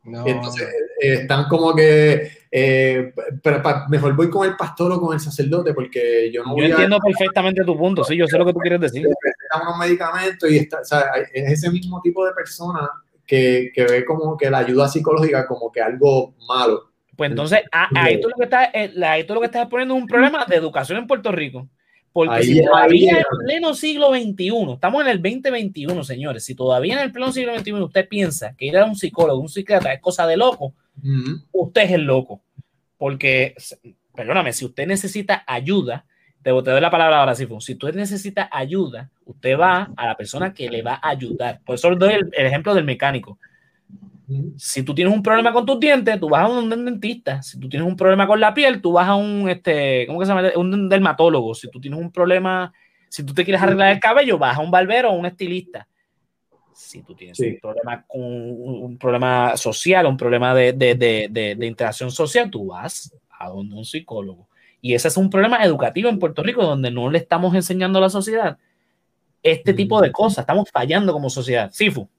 Entonces eh, están como que eh, mejor voy con el pastor o con el sacerdote porque yo no yo entiendo perfectamente tu punto, sí, yo sé lo que tú quieres decir. unos medicamentos y está, o sea, es ese mismo tipo de persona que, que ve como que la ayuda psicológica como que algo malo. Pues entonces, ahí tú lo que estás, eh, ahí tú lo que estás poniendo es un problema de educación en Puerto Rico. Porque si todavía en pleno siglo XXI, estamos en el 2021, señores, si todavía en el pleno siglo XXI usted piensa que ir a un psicólogo, un psiquiatra es cosa de loco, usted es el loco. Porque, perdóname, si usted necesita ayuda, te, te doy la palabra ahora, si si usted necesita ayuda, usted va a la persona que le va a ayudar. Por eso doy el ejemplo del mecánico. Si tú tienes un problema con tus dientes, tú vas a un dentista. Si tú tienes un problema con la piel, tú vas a un, este, ¿cómo que se llama? Un dermatólogo. Si tú tienes un problema, si tú te quieres arreglar el cabello, vas a un barbero o un estilista. Si tú tienes un problema con un problema social, un problema de, de, de, de, interacción social, tú vas a donde un psicólogo. Y ese es un problema educativo en Puerto Rico donde no le estamos enseñando a la sociedad este tipo de cosas. Estamos fallando como sociedad. Sifu.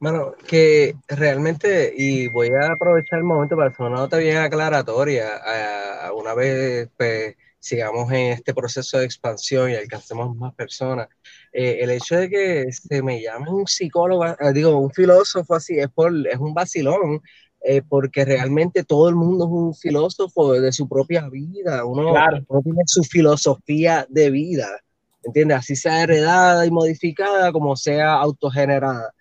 Bueno, que realmente, y voy a aprovechar el momento para hacer una nota bien aclaratoria, a, una vez pues, sigamos en este proceso de expansión y alcancemos más personas. Eh, el hecho de que se me llame un psicólogo, eh, digo, un filósofo así, es, por, es un vacilón, eh, porque realmente todo el mundo es un filósofo de su propia vida, uno, uno tiene su filosofía de vida, ¿entiendes? Así sea heredada y modificada como sea autogenerada.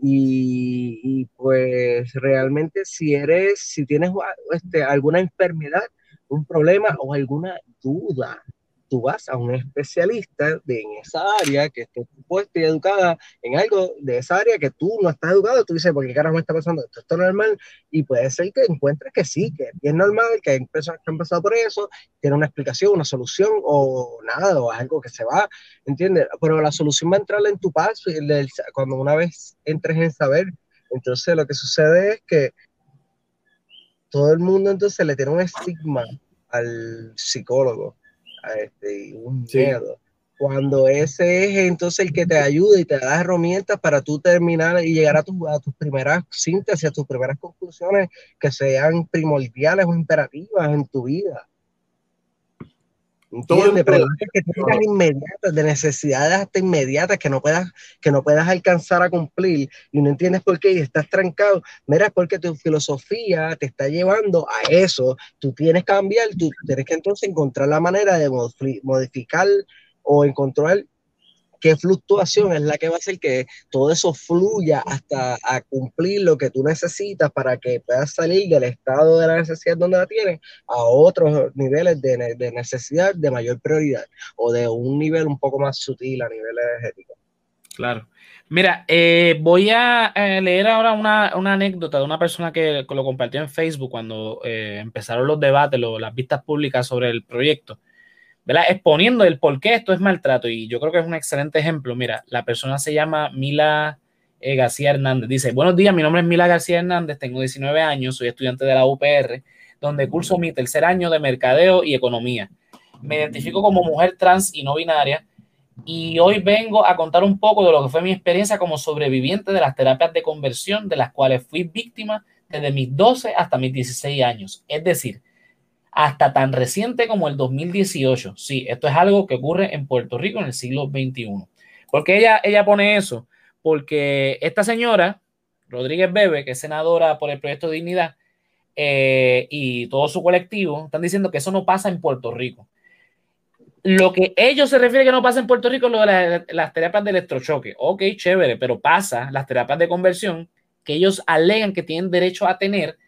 Y, pues realmente si eres, si tienes este, alguna enfermedad, un problema o alguna duda tú vas a un especialista de en esa área que esté puesta y educada en algo de esa área que tú no estás educado, tú dices, ¿por qué carajo me está pasando? Esto, es normal y puede ser que encuentres que sí, que es normal, que hay personas que han pasado por eso, tiene una explicación, una solución o nada, o algo que se va, ¿entiendes? Pero la solución va a entrar en tu paso cuando una vez entres en saber. Entonces lo que sucede es que todo el mundo entonces le tiene un estigma al psicólogo este, un miedo. cuando ese es entonces el que te ayuda y te da herramientas para tú terminar y llegar a, a tus primeras síntesis, a tus primeras conclusiones que sean primordiales o imperativas en tu vida. ¿Entiendes? Preguntas que tengas inmediatas, de necesidades hasta inmediatas que no puedas, que no puedas alcanzar a cumplir y no entiendes por qué y estás trancado. Mira, es porque tu filosofía te está llevando a eso. Tú tienes que cambiar, tú tienes que entonces encontrar la manera de modificar o encontrar qué fluctuación es la que va a hacer que todo eso fluya hasta a cumplir lo que tú necesitas para que puedas salir del estado de la necesidad donde la tienes a otros niveles de, de necesidad de mayor prioridad o de un nivel un poco más sutil a nivel energético. Claro. Mira, eh, voy a eh, leer ahora una, una, anécdota de una persona que lo compartió en Facebook cuando eh, empezaron los debates, las vistas públicas sobre el proyecto. Exponiendo el por qué esto es maltrato. Y yo creo que es un excelente ejemplo. Mira, la persona se llama Mila eh, García Hernández. Dice, buenos días, mi nombre es Mila García Hernández, tengo 19 años, soy estudiante de la UPR, donde curso mi tercer año de mercadeo y economía. Me identifico como mujer trans y no binaria y hoy vengo a contar un poco de lo que fue mi experiencia como sobreviviente de las terapias de conversión de las cuales fui víctima desde mis 12 hasta mis 16 años. Es decir, hasta tan reciente como el 2018. Sí, esto es algo que ocurre en Puerto Rico en el siglo XXI. Porque ella, ella pone eso? Porque esta señora, Rodríguez Bebe, que es senadora por el proyecto Dignidad, eh, y todo su colectivo, están diciendo que eso no pasa en Puerto Rico. Lo que ellos se refieren que no pasa en Puerto Rico es lo de las terapias de electrochoque. Ok, chévere, pero pasa las terapias de conversión que ellos alegan que tienen derecho a tener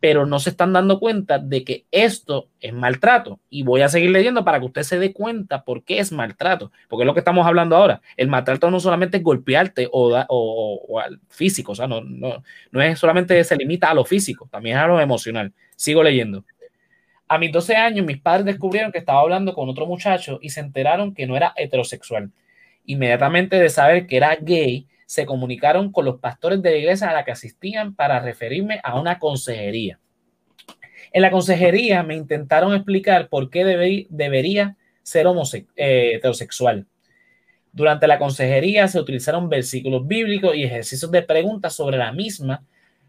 pero no se están dando cuenta de que esto es maltrato. Y voy a seguir leyendo para que usted se dé cuenta por qué es maltrato, porque es lo que estamos hablando ahora. El maltrato no solamente es golpearte o, o, al físico, o sea, no, no, no es solamente se limita a lo físico, también es a lo emocional. Sigo leyendo. A mis 12 años, mis padres descubrieron que estaba hablando con otro muchacho y se enteraron que no era heterosexual. Inmediatamente de saber que era gay, se comunicaron con los pastores de la iglesia a la que asistían para referirme a una consejería. En la consejería me intentaron explicar por qué debería ser eh, heterosexual. Durante la consejería se utilizaron versículos bíblicos y ejercicios de preguntas sobre la misma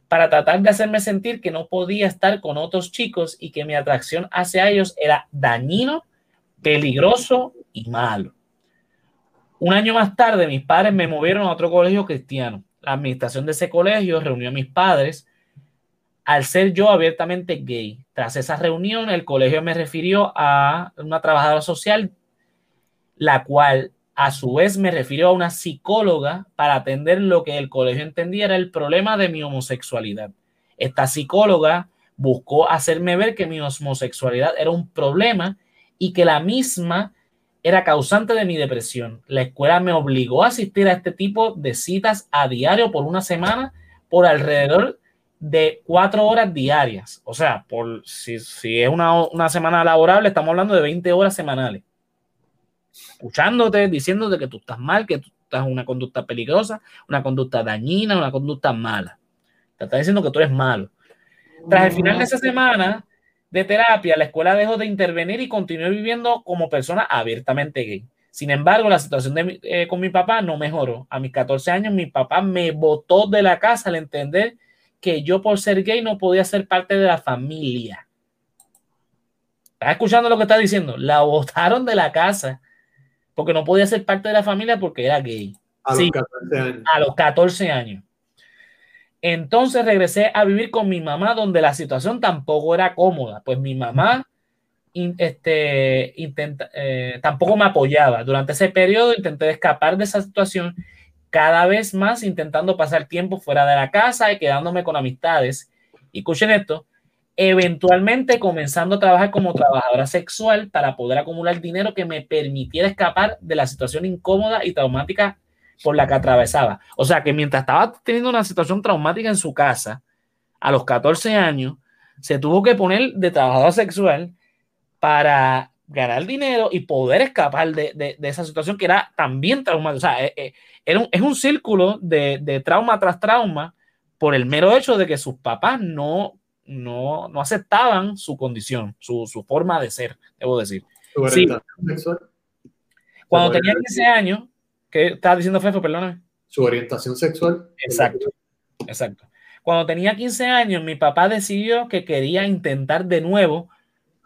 para tratar de hacerme sentir que no podía estar con otros chicos y que mi atracción hacia ellos era dañino, peligroso y malo. Un año más tarde, mis padres me movieron a otro colegio cristiano. La administración de ese colegio reunió a mis padres al ser yo abiertamente gay. Tras esa reunión, el colegio me refirió a una trabajadora social, la cual a su vez me refirió a una psicóloga para atender lo que el colegio entendía era el problema de mi homosexualidad. Esta psicóloga buscó hacerme ver que mi homosexualidad era un problema y que la misma era causante de mi depresión. La escuela me obligó a asistir a este tipo de citas a diario por una semana por alrededor de cuatro horas diarias. O sea, por si, es una, semana laborable, estamos hablando de 20 horas semanales. Escuchándote, diciéndote que tú estás mal, que tú estás en una conducta peligrosa, una conducta dañina, una conducta mala. Te está diciendo que tú eres malo. Tras el final de esa semana, de terapia, la escuela dejó de intervenir y continué viviendo como persona abiertamente gay. Sin embargo, la situación eh, con mi papá no mejoró. A mis 14 años, mi papá me botó de la casa al entender que yo por ser gay no podía ser parte de la familia. ¿Estás escuchando lo que está diciendo? La botaron de la casa porque no podía ser parte de la familia porque era gay. A los 14 años. A los 14 años. Entonces regresé a vivir con mi mamá, donde la situación tampoco era cómoda, pues mi mamá este, intenta, eh, tampoco me apoyaba. Durante ese periodo intenté escapar de esa situación, cada vez más intentando pasar tiempo fuera de la casa y quedándome con amistades. Y escuchen esto, eventualmente comenzando a trabajar como trabajadora sexual para poder acumular dinero que me permitiera escapar de la situación incómoda y traumática por la que atravesaba. O sea que mientras estaba teniendo una situación traumática en su casa, a los 14 años, se tuvo que poner de trabajador sexual para ganar dinero y poder escapar de, esa situación que era también traumática. O sea, eh, eh, es un círculo de, trauma tras trauma por el mero hecho de que sus papás no, no, aceptaban su condición, su, forma de ser, debo decir. Cuando tenía 15 años, ¿qué estaba diciendo Fefo? Perdóname. Su orientación sexual. Exacto, exacto. Cuando tenía 15 años, mi papá decidió que quería intentar de nuevo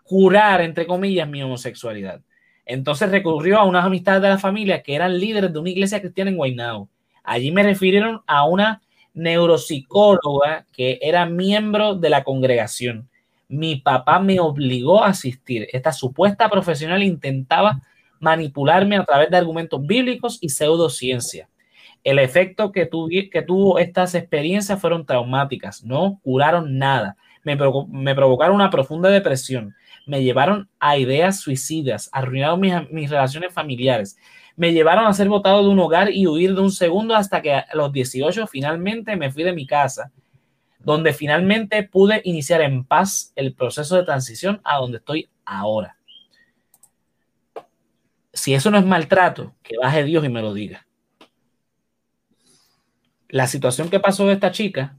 curar, entre comillas, mi homosexualidad. Entonces recurrió a unas amistades de la familia que eran líderes de una iglesia cristiana en Guaynabo. Allí me refirieron a una neuropsicóloga que era miembro de la congregación. Mi papá me obligó a asistir. Esta supuesta profesional intentaba manipularme a través de argumentos bíblicos y pseudociencia. El efecto que, que tuvo estas experiencias fueron traumáticas, no curaron nada. Me, provocaron una profunda depresión me llevaron a ideas suicidas, arruinaron mis, mis relaciones familiares, me llevaron a ser botado de un hogar y huir de un segundo hasta que a los 18 finalmente me fui de mi casa, donde finalmente pude iniciar en paz el proceso de transición a donde estoy ahora. Si eso no es maltrato, que baje Dios y me lo diga. La situación que pasó de esta chica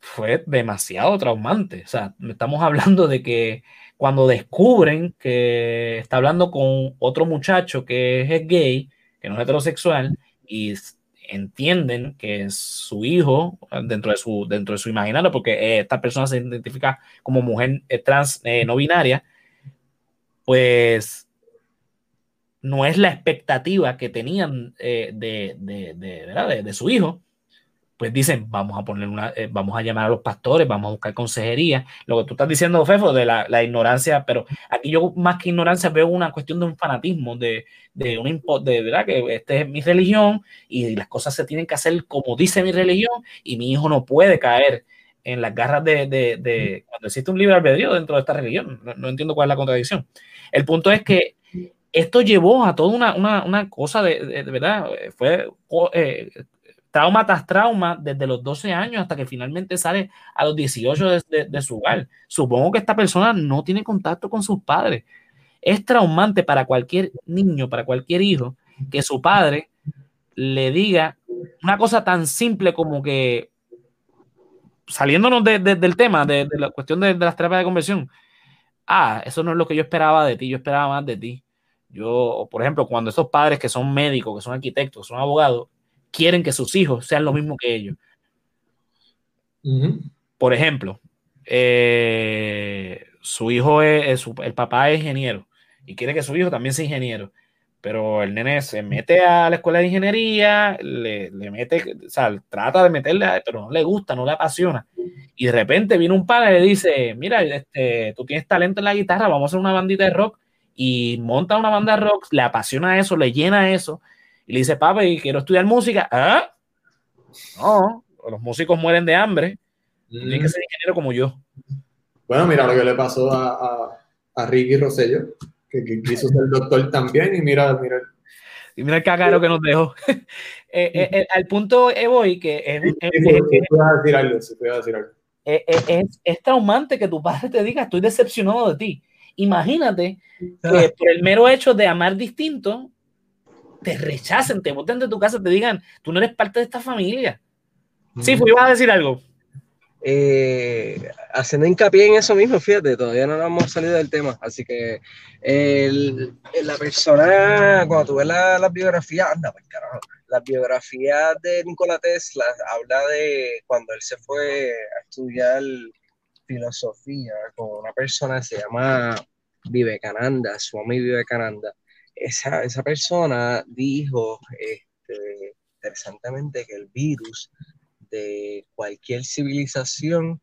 fue demasiado traumante. O sea, estamos hablando de que cuando descubren que está hablando con otro muchacho que es gay, que no es heterosexual, y entienden que es su hijo dentro de su, dentro de su imaginario, porque eh, esta persona se identifica como mujer eh, trans eh, no binaria, pues no es la expectativa que tenían de, de, de, de, su hijo pues dicen, vamos a poner una, eh, vamos a llamar a los pastores, vamos a buscar consejería. Lo que tú estás diciendo, Fefo, de la, la ignorancia, pero aquí yo más que ignorancia veo una cuestión de un fanatismo, de, de un de verdad que esta es mi religión y las cosas se tienen que hacer como dice mi religión y mi hijo no puede caer en las garras de, de, de cuando existe un libre albedrío dentro de esta religión. No, entiendo cuál es la contradicción. El punto es que esto llevó a toda una, una, una cosa de, de, verdad, fue eh, trauma tras trauma desde los 12 años hasta que finalmente sale a los 18 de, su hogar. Supongo que esta persona no tiene contacto con sus padres. Es traumante para cualquier niño, para cualquier hijo, que su padre le diga una cosa tan simple como que, saliéndonos del tema, de, la cuestión de, las terapias de conversión, ah, eso no es lo que yo esperaba de ti, yo esperaba más de ti. Yo, por ejemplo, cuando esos padres que son médicos, que son arquitectos, que son abogados, quieren que sus hijos sean lo mismo que ellos. Por ejemplo, eh, su hijo es, el papá es ingeniero y quiere que su hijo también sea ingeniero, pero el nene se mete a la escuela de ingeniería, le, mete, o sea, trata de meterle, pero no le gusta, no le apasiona. Y de repente viene un padre y le dice, mira, este, tú tienes talento en la guitarra, vamos a hacer una bandita de rock y monta una banda rock, le apasiona eso, le llena eso y le dice, papi, quiero estudiar música. ¿Ah? No, los músicos mueren de hambre. Tiene que ser ingeniero como yo. Bueno, mira lo que le pasó a, a, Ricky Rosello, que, quiso ser doctor también, y mira, mira. Y mira el cagaro que nos dejó. Eh, eh, eh, al punto voy que es, es, traumante que tu padre te diga, estoy decepcionado de ti. Imagínate que por el mero hecho de amar distinto, te rechacen, te boten de tu casa, te digan, tú no eres parte de esta familia. Sí, fui, ibas a decir algo. Eh, haciendo hincapié en eso mismo, fíjate, todavía no hemos salido del tema, así que la persona, cuando tú ves la, la biografía, anda, pues carajo, la biografía de Nikola Tesla habla de cuando él se fue a estudiar filosofía con una persona que se llama Vivekananda, Swami Vivekananda, esa, esa persona dijo este, interesantemente que el virus de cualquier civilización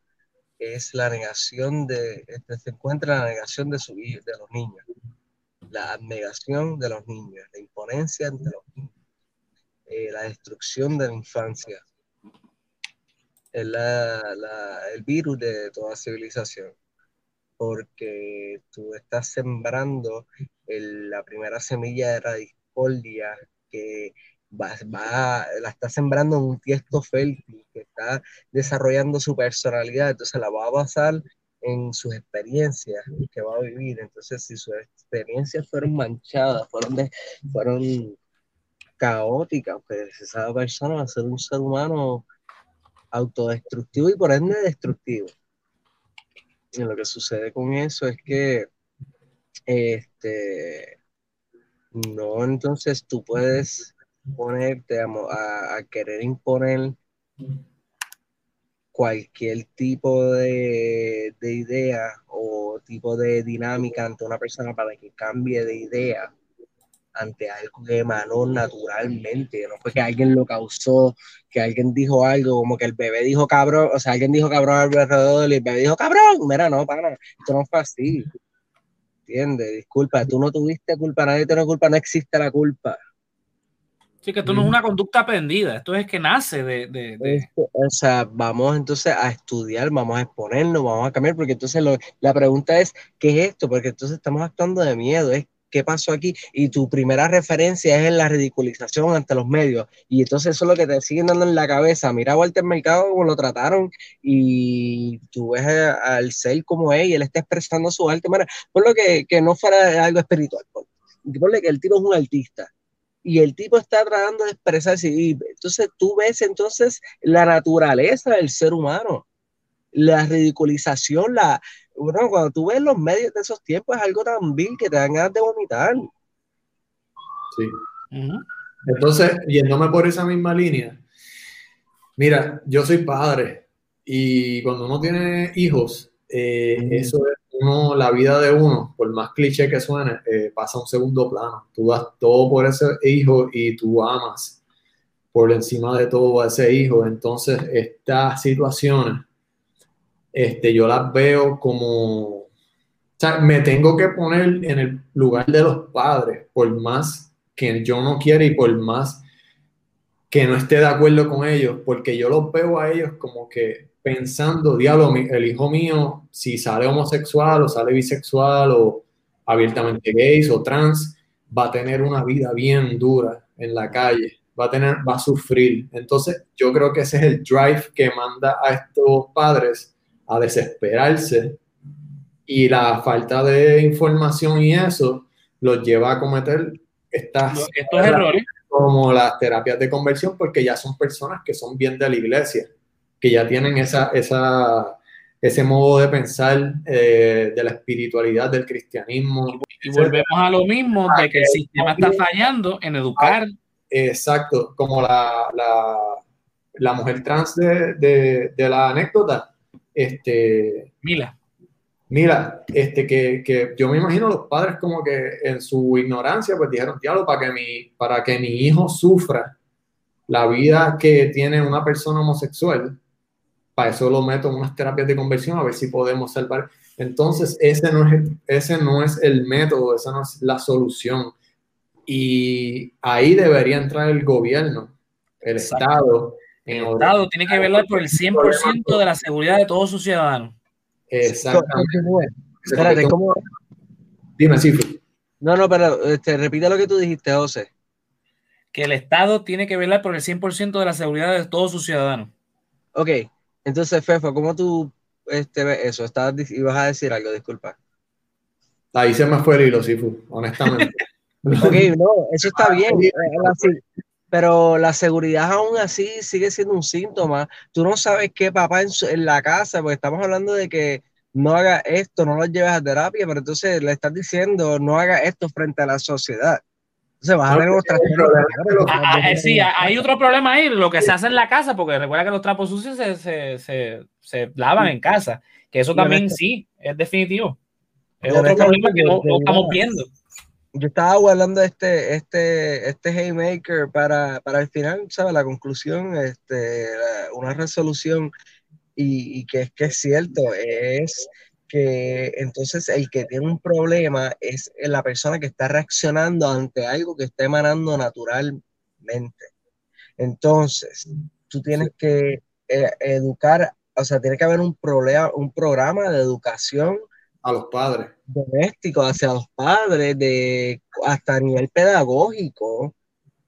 es la negación de, este, se encuentra la negación de, su, de los niños, la negación de los niños, la imponencia de los niños, eh, la destrucción de la infancia, es la, la, el virus de toda civilización porque tú estás sembrando la primera semilla de la discordia que va, la estás sembrando en un tiesto fértil que está desarrollando su personalidad, entonces la va a basar en sus experiencias que va a vivir. Entonces, si sus experiencias fueron manchadas, fueron, fueron caóticas, pues esa persona va a ser un ser humano autodestructivo y por ende destructivo. Y lo que sucede con eso es que este, no, entonces tú puedes ponerte a, a querer imponer cualquier tipo de, de, idea o tipo de dinámica ante una persona para que cambie de idea ante algo que emanó naturalmente, no fue que alguien lo causó, que alguien dijo algo, como que el bebé dijo cabrón, o sea, alguien dijo cabrón alrededor y el bebé dijo cabrón, mira, no, para, esto no fue así, ¿entiendes? Disculpa, tú no tuviste culpa, nadie tiene culpa, no existe la culpa. Sí, que esto no es una conducta aprendida, esto es que nace de... de, de... O sea, vamos entonces a estudiar, vamos a exponernos, vamos a cambiar, porque entonces la pregunta es, ¿qué es esto? Porque entonces estamos actuando de miedo, es qué pasó aquí, y tu primera referencia es en la ridiculización ante los medios, y entonces eso es lo que te siguen dando en la cabeza, mira Walter Mercado como lo trataron, y tú ves al ser como él, y él está expresando su arte, por lo que, que no fuera algo espiritual, ponle que el tipo es un artista, y el tipo está tratando de expresarse, entonces tú ves entonces la naturaleza del ser humano, la ridiculización, la, bueno, cuando tú ves los medios de esos tiempos es algo tan vil que te dan ganas de vomitar. Sí. Entonces, yéndome por esa misma línea, mira, yo soy padre y cuando uno tiene hijos, eh, eso es uno, la vida de uno, por más cliché que suene, eh, pasa a un segundo plano. Tú das todo por ese hijo y tú amas por encima de todo a ese hijo. Entonces, estas situaciones este, yo las veo como, o sea, me tengo que poner en el lugar de los padres, por más que yo no quiera y por más que no esté de acuerdo con ellos, porque yo los veo a ellos como que pensando, diablo, el hijo mío, si sale homosexual o sale bisexual o abiertamente gay o trans, va a tener una vida bien dura en la calle, va a tener, va a sufrir. Entonces, yo creo que ese es el drive que manda a estos padres a desesperarse y la falta de información y eso los lleva a cometer estas estos errores como las terapias de conversión porque ya son personas que son bien de la iglesia, que ya tienen esa, esa, ese modo de pensar eh, de la espiritualidad del cristianismo. Y volvemos a lo mismo de que el sistema está fallando en educar. Exacto, como la, la, la mujer trans de, de, de la anécdota este, Mila. Mira, este, que, que, yo me imagino los padres como que en su ignorancia pues dijeron, diablo, para que mi, para que mi hijo sufra la vida que tiene una persona homosexual, para eso lo meto en unas terapias de conversión a ver si podemos salvar. Entonces, ese no es ese no es el método, esa no es la solución. Y ahí debería entrar el gobierno, el Estado, el Estado tiene que velar por el 100% de la seguridad de todos sus ciudadanos. Exactamente. Espérate, ¿cómo? Dime, sí. No, no, pero este, repita lo que tú dijiste, José. Que el Estado tiene que velar por el 100% de la seguridad de todos sus ciudadanos. Ok, entonces, Fefo, ¿cómo tú este, ves eso? Estabas, ibas a decir algo, disculpa. Ahí se me fue el hilo, Sifu, honestamente. ok, no, eso está bien. Pero la seguridad aún así sigue siendo un síntoma. Tú no sabes qué papá en, la casa, porque estamos hablando de que no haga esto, no lo lleves a terapia, pero entonces le estás diciendo no haga esto frente a la sociedad. Entonces vas a ver los ah, ah, Sí, hay otro problema ahí, lo que se hace en la casa, porque recuerda que los trapos sucios se, se, se, se lavan en casa, que eso también sí, es definitivo. Es otro problema que no estamos viendo yo estaba guardando este, este, este Haymaker para, para el final, ¿sabes? La conclusión, este, una resolución, y, y, que es que es cierto, es que entonces el que tiene un problema es la persona que está reaccionando ante algo que está emanando naturalmente. Entonces, tú tienes que eh, educar, o sea, tiene que haber un, problema, un programa de educación a los padres. Domésticos, hacia los padres, de, hasta a nivel pedagógico,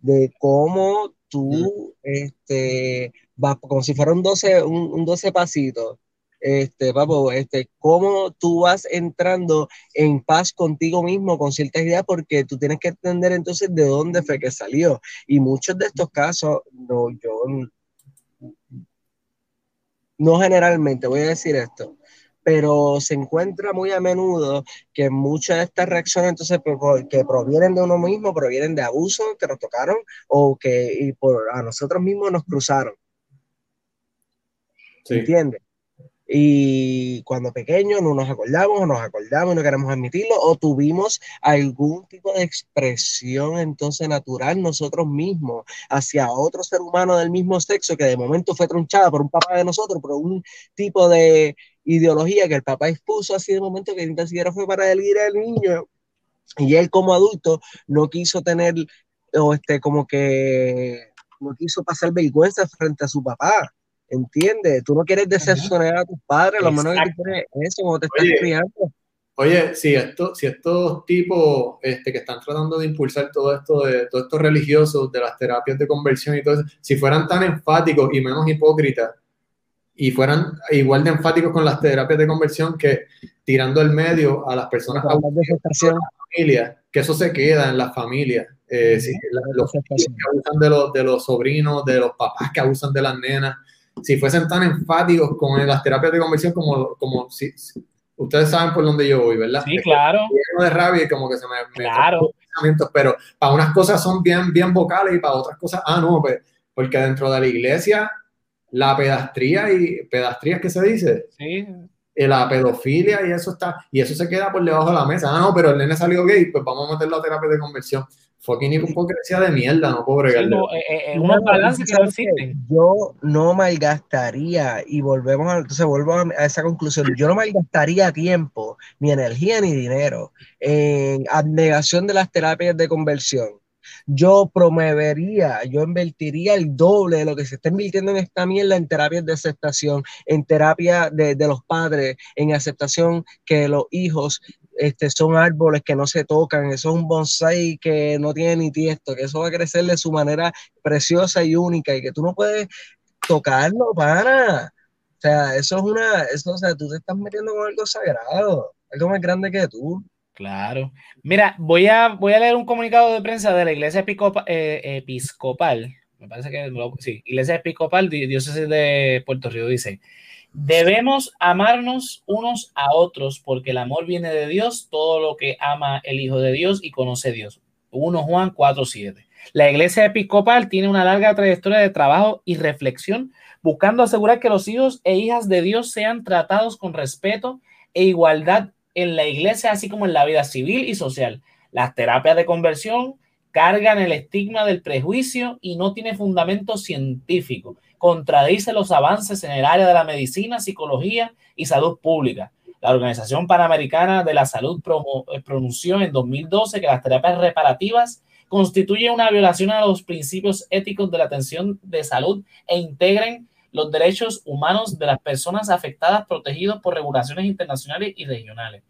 de cómo tú, este, vas, como si fuera un 12, un, 12 pasitos, este, papo, este, cómo tú vas entrando en paz contigo mismo con ciertas ideas, porque tú tienes que entender entonces de dónde fue que salió. Y muchos de estos casos, no, yo, no generalmente, voy a decir esto, pero se encuentra muy a menudo que muchas de estas reacciones entonces que provienen de uno mismo, provienen de abusos que nos tocaron o que por, a nosotros mismos nos cruzaron. Sí. ¿Entiendes? Y cuando pequeños no nos acordamos o nos acordamos y no queremos admitirlo o tuvimos algún tipo de expresión entonces natural nosotros mismos hacia otro ser humano del mismo sexo que de momento fue tronchada por un papá de nosotros, por un tipo de ideología que el papá expuso así de momento que ni siquiera fue para elegir al niño y él como adulto no quiso tener o este como que no quiso pasar vergüenza frente a su papá ¿Entiendes? Tú no quieres decepcionar a tus padres, lo menos que quieres es eso cuando te estás criando. Oye, si, esto, si estos tipos este, que están tratando de impulsar todo esto de todos estos religiosos de las terapias de conversión y todo eso, si fueran tan enfáticos y menos hipócritas y fueran igual de enfáticos con las terapias de conversión que tirando el medio a las personas a la familia, que eso se queda en la familia. Eh, los que abusan de los, de los sobrinos, de los papás que abusan de las nenas, si fuesen tan enfáticos con las terapias de conversión como, como si, ustedes saben por dónde yo voy, ¿verdad? Sí, claro. Lleno de rabia y como que se me, claro. pensamientos, pero para unas cosas son bien, bien vocales y para otras cosas, ah, no, pues, porque dentro de la iglesia la pedastría y pedastría es que se dice. Sí. Y la pedofilia y eso está, y eso se queda por debajo de la mesa. Ah, no, pero el nene salió gay, pues vamos a meterlo a terapia de conversión fucking hipocresía de mierda, no puedo sí, no, eh, eh, eh unos balances que no existen. Yo no malgastaría, y volvemos a, entonces vuelvo a, esa conclusión, yo no malgastaría tiempo, ni energía, ni dinero en abnegación de las terapias de conversión. Yo promovería, yo invertiría el doble de lo que se está invirtiendo en esta mierda en terapias de aceptación, en terapia de, de los padres, en aceptación que los hijos este, son árboles que no se tocan, eso es un bonsai que no tiene ni tiesto, que eso va a crecer de su manera preciosa y única y que tú no puedes tocarlo, para. O sea, eso es una, eso, o sea, tú te estás metiendo con algo sagrado, algo más grande que tú. Claro. Mira, voy a, voy a leer un comunicado de prensa de la Iglesia eh, Episcopal. Me parece que sí, Iglesia Episcopal, Diócesis de Puerto Rico, dice: Debemos amarnos unos a otros porque el amor viene de Dios, todo lo que ama el Hijo de Dios y conoce Dios. 1 Juan 4:7. La iglesia episcopal tiene una larga trayectoria de trabajo y reflexión buscando asegurar que los hijos e hijas de Dios sean tratados con respeto e igualdad en la iglesia, así como en la vida civil y social. Las terapias de conversión cargan el estigma del prejuicio y no tiene fundamento científico contradice los avances en el área de la medicina, psicología y salud pública. La Organización Panamericana de la Salud eh, pronunció en 2012 que las terapias reparativas constituyen una violación a los principios éticos de la atención de salud e integren los derechos humanos de las personas afectadas protegidos por regulaciones internacionales y regionales.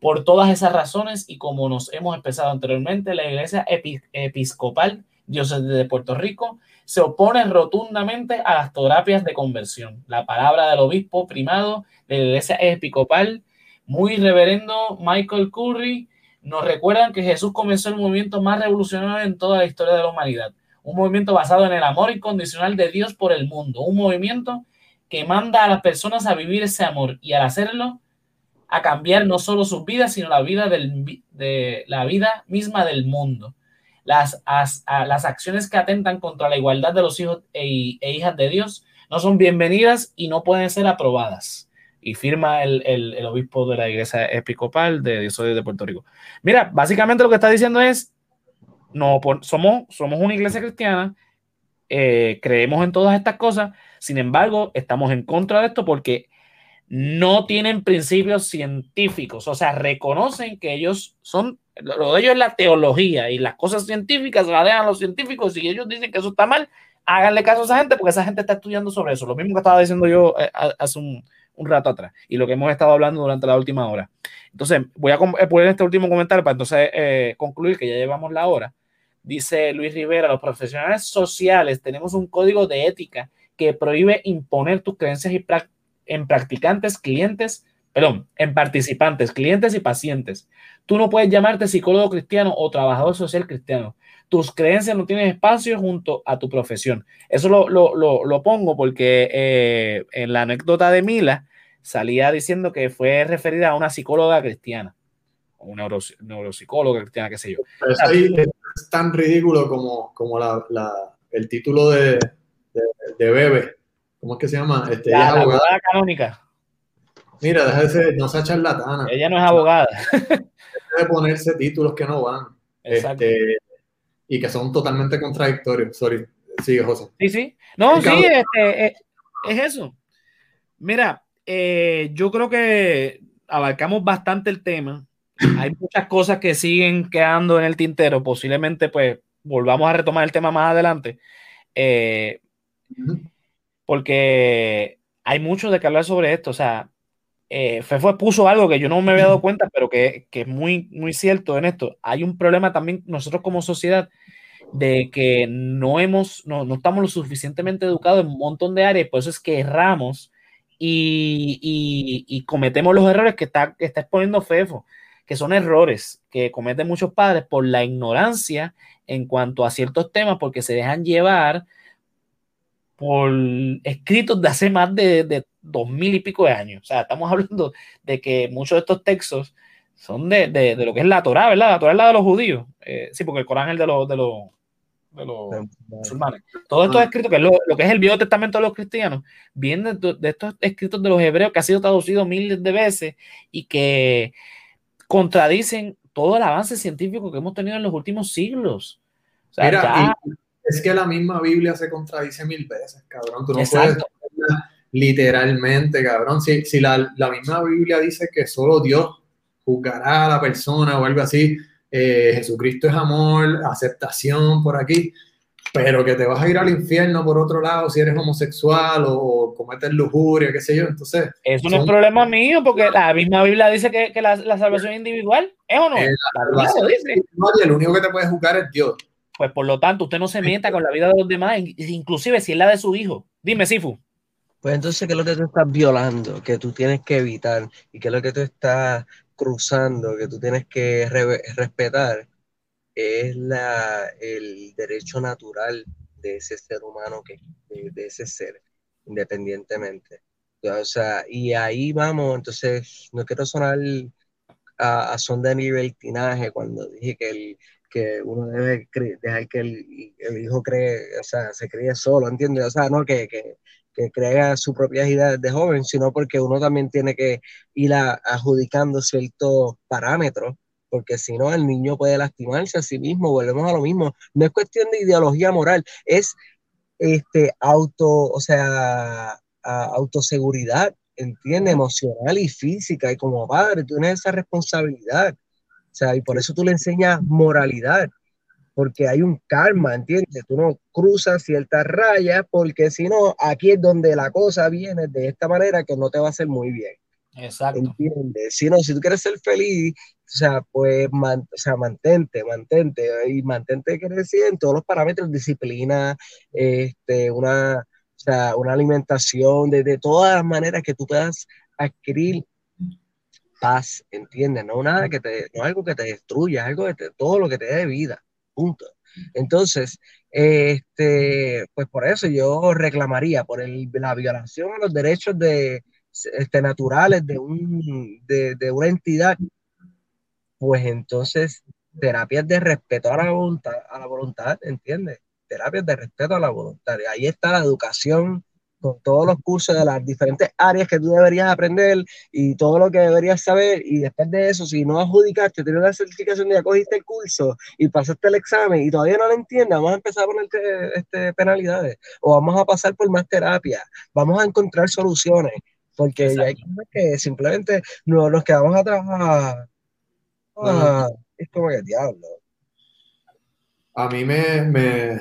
Por todas esas razones y como nos hemos expresado anteriormente, la Iglesia Episcopal Diócesis de Puerto Rico se opone rotundamente a las terapias de conversión. La palabra del obispo primado de la iglesia episcopal, muy reverendo Michael Curry, nos recuerdan que Jesús comenzó el movimiento más revolucionario en toda la historia de la humanidad. Un movimiento basado en el amor incondicional de Dios por el mundo. Un movimiento que manda a las personas a vivir ese amor y al hacerlo a cambiar no solo sus vidas, sino la vida, de, la vida misma del mundo las, las acciones que atentan contra la igualdad de los hijos e, e, hijas de Dios no son bienvenidas y no pueden ser aprobadas. Y firma el, el, obispo de la iglesia episcopal de de Puerto Rico. Mira, básicamente lo que está diciendo es, no, somos, somos una iglesia cristiana, eh, creemos en todas estas cosas, sin embargo, estamos en contra de esto porque no tienen principios científicos, o sea, reconocen que ellos son lo de ellos es la teología y las cosas científicas la dejan los científicos y ellos dicen que eso está mal, háganle caso a esa gente porque esa gente está estudiando sobre eso. Lo mismo que estaba diciendo yo eh, hace un, rato atrás y lo que hemos estado hablando durante la última hora. Entonces, voy a eh, poner este último comentario para entonces eh, concluir que ya llevamos la hora. Dice Luis Rivera, los profesionales sociales tenemos un código de ética que prohíbe imponer tus creencias en practicantes, clientes, perdón, en participantes, clientes y pacientes. Tú no puedes llamarte psicólogo cristiano o trabajador social cristiano. Tus creencias no tienen espacio junto a tu profesión. Eso lo, pongo porque eh, en la anécdota de Mila salía diciendo que fue referida a una psicóloga cristiana, o una neuropsicóloga cristiana, qué sé yo. es tan ridículo como, como la, el título de, de, Bebe. ¿Cómo es que se llama? Este, la, abogada. canónica. Mira, deja de ser, no sea charlatana. Ella no es abogada. de ponerse títulos que no van. Este, y que son totalmente contradictorios. Sorry. Sigue, José. Sí, sí. No, sí, este, eh, es, eso. Mira, eh, yo creo que abarcamos bastante el tema. Hay muchas cosas que siguen quedando en el tintero. Posiblemente, pues, volvamos a retomar el tema más adelante. Eh, porque hay mucho de que hablar sobre esto. O sea, eh, Fefo puso algo que yo no me había dado cuenta, pero que, que, es muy, muy cierto en esto. Hay un problema también nosotros como sociedad de que no hemos, no, no estamos lo suficientemente educados en un montón de áreas, por eso es que erramos y, y, y cometemos los errores que está, que está exponiendo Fefo, que son errores que cometen muchos padres por la ignorancia en cuanto a ciertos temas, porque se dejan llevar por escritos de hace más de, dos mil y pico de años. O sea, estamos hablando de que muchos de estos textos son de, de, de lo que es la Torah, ¿verdad? La Torah es la de los judíos. Eh, sí, porque el Corán es el de los, de los, de los musulmanes. Todos estos escritos, que es lo, lo, que es el Viejo Testamento de los cristianos, vienen de, de, estos escritos de los hebreos que ha sido traducido miles de veces y que contradicen todo el avance científico que hemos tenido en los últimos siglos. O sea, ya, es que la misma Biblia se contradice mil veces, cabrón. Tú no puedes literalmente, cabrón. Si, si la, la, misma Biblia dice que solo Dios juzgará a la persona o algo así, eh, Jesucristo es amor, aceptación por aquí, pero que te vas a ir al infierno por otro lado si eres homosexual o, cometes lujuria, qué sé yo. Entonces, eso no es problema mío, porque la misma Biblia dice que, que la, la, salvación individual, ¿es o no? Eh, la, la, dice. el único que te puede juzgar es Dios. Pues por lo tanto, usted no se meta con la vida de los demás, inclusive si es la de su hijo. Dime, Sifu. Pues entonces, ¿qué es lo que tú estás violando? Que tú tienes que evitar y qué es lo que tú estás cruzando, que tú tienes que respetar, es la, el derecho natural de ese ser humano, que, de, ese ser, independientemente. O sea, y ahí vamos, entonces, no quiero sonar a, a son de libertinaje cuando dije que el, que uno debe dejar que el, el, hijo cree, o sea, se críe solo, ¿entiendes? O sea, no que, que, que crea su propia vida de joven, sino porque uno también tiene que ir adjudicando ciertos parámetros, porque si no, el niño puede lastimarse a sí mismo, volvemos a lo mismo. No es cuestión de ideología moral, es este, auto, o sea, autoseguridad, entiende, emocional y física, y como padre, tú tienes esa responsabilidad. O sea, y por eso tú le enseñas moralidad, porque hay un karma, ¿entiendes? Tú no cruzas ciertas rayas, porque si no, aquí es donde la cosa viene de esta manera que no te va a hacer muy bien. Exacto. ¿Entiendes? Si no, si tú quieres ser feliz, o sea, pues, o sea, mantente, mantente, y mantente, en todos los parámetros, disciplina, este, una, o sea, una alimentación, de, de todas las maneras que tú puedas adquirir paz, ¿entiendes? No nada que te, no algo que te destruya, algo que te, todo lo que te dé vida, punto. Entonces, este, pues por eso yo reclamaría por el, la violación a los derechos de, este, naturales de, un, de, de una entidad, pues entonces terapias de respeto a la voluntad, a la voluntad, ¿entiendes? Terapias de respeto a la voluntad. Ahí está la educación con todos los cursos de las diferentes áreas que tú deberías aprender y todo lo que deberías saber y después de eso, si no adjudicaste, tienes una certificación de ya cogiste el curso y pasaste el examen y todavía no lo entiendes, vamos a empezar a ponerte este, penalidades o vamos a pasar por más terapia, vamos a encontrar soluciones, porque hay cosas que simplemente no, nos quedamos atrás a, a, es como que diablo. A mí me, me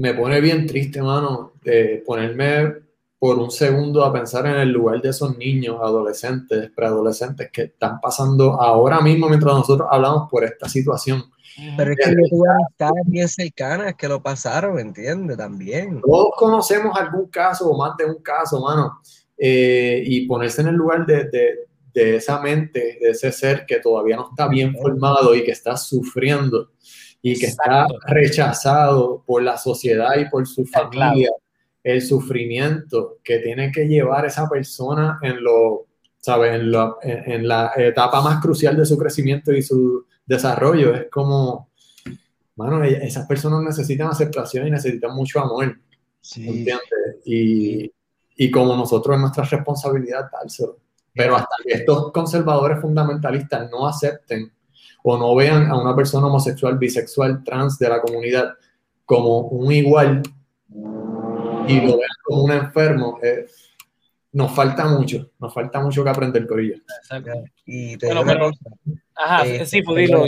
me pone bien triste, mano, de ponerme por un segundo a pensar en el lugar de esos niños, adolescentes, preadolescentes que están pasando ahora mismo mientras nosotros hablamos por esta situación. Pero es que yo tuve amistades bien cercanas que lo pasaron, ¿entiendes? También. Todos conocemos algún caso o más de un caso, mano. Eh, y ponerse en el lugar de, de, de, esa mente, de ese ser que todavía no está bien formado y que está sufriendo y que está rechazado por la sociedad y por su familia el sufrimiento que tiene que llevar esa persona en lo, ¿sabes? En, lo, en, en la etapa más crucial de su crecimiento y su desarrollo. Es como, mano, e, esas personas necesitan aceptación y necesitan mucho amor. Sí. ¿entiendes? Y, y como nosotros es nuestra responsabilidad dárselo. Pero hasta que estos conservadores fundamentalistas no acepten o no vean a una persona homosexual, bisexual, trans de la comunidad como un igual y lo vean como un enfermo, eh, nos falta mucho, nos falta mucho que aprender, Corillo. Y te Bueno, pero- Ajá, Eh, sí, pues dilo.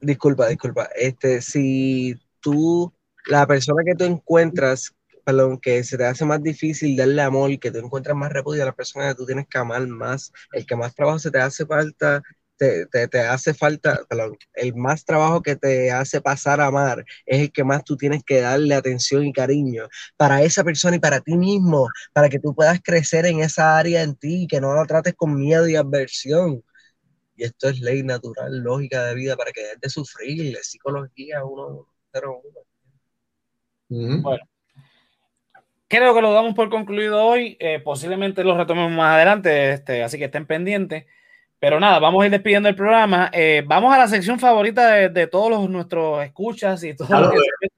Disculpa, disculpa. Este, si tú, la persona que tú encuentras, perdón, que se te hace más difícil darle amor, que tú encuentras más repudio a la persona que tú tienes que amar más, el que más trabajo se te hace falta, te, te, te hace falta, perdón, el más trabajo que te hace pasar a amar es el que más tú tienes que darle atención y cariño para esa persona y para ti mismo, para que tú puedas crecer en esa área en ti y que no lo trates con miedo y aversión. Y esto es ley natural, lógica de vida para que dejes de sufrir, es psicología 101. Ujú. Bueno. Creo que lo damos por concluido hoy. eh, posiblemente lo retomemos más adelante, este, así que estén pendientes. Pero nada, vamos a ir despidiendo el programa. Eh, vamos a la sección favorita de, de todos los, nuestros escuchas y todo Claro, lo que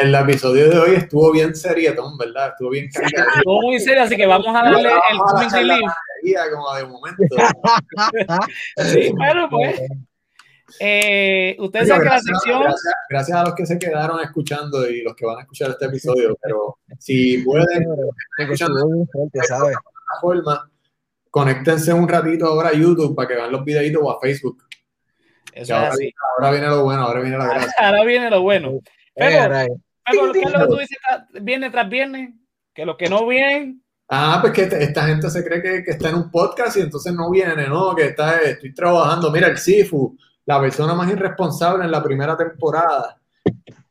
El, el episodio de hoy estuvo bien serietón, ¿verdad? Estuvo bien cargado. estuvo muy serio, así que vamos a darle el Vamos la comic relief. como de momento. Sí, bueno, pues. Eh, ustedes saben que la sección. gracias- gracias a los que se quedaron escuchando y los que van a escuchar este episodio, pero si pueden, fuerte, ¿sabes? plataforma, conéctense un ratito ahora a YouTube para que vean los videitos o a Facebook. Que Eso es ahora, así. ahora viene lo bueno, ahora viene la gracia. Ahora viene lo bueno. Eh, Pero, Ray, pero ¿qué es lo que tú dices viernes tras viernes? Que los que no vienen, Ah, pues que esta- gente se cree que, que está en un podcast y entonces no viene, ¿no? Que está, estoy trabajando. Mira, el Sifu, la persona más irresponsable en la primera temporada,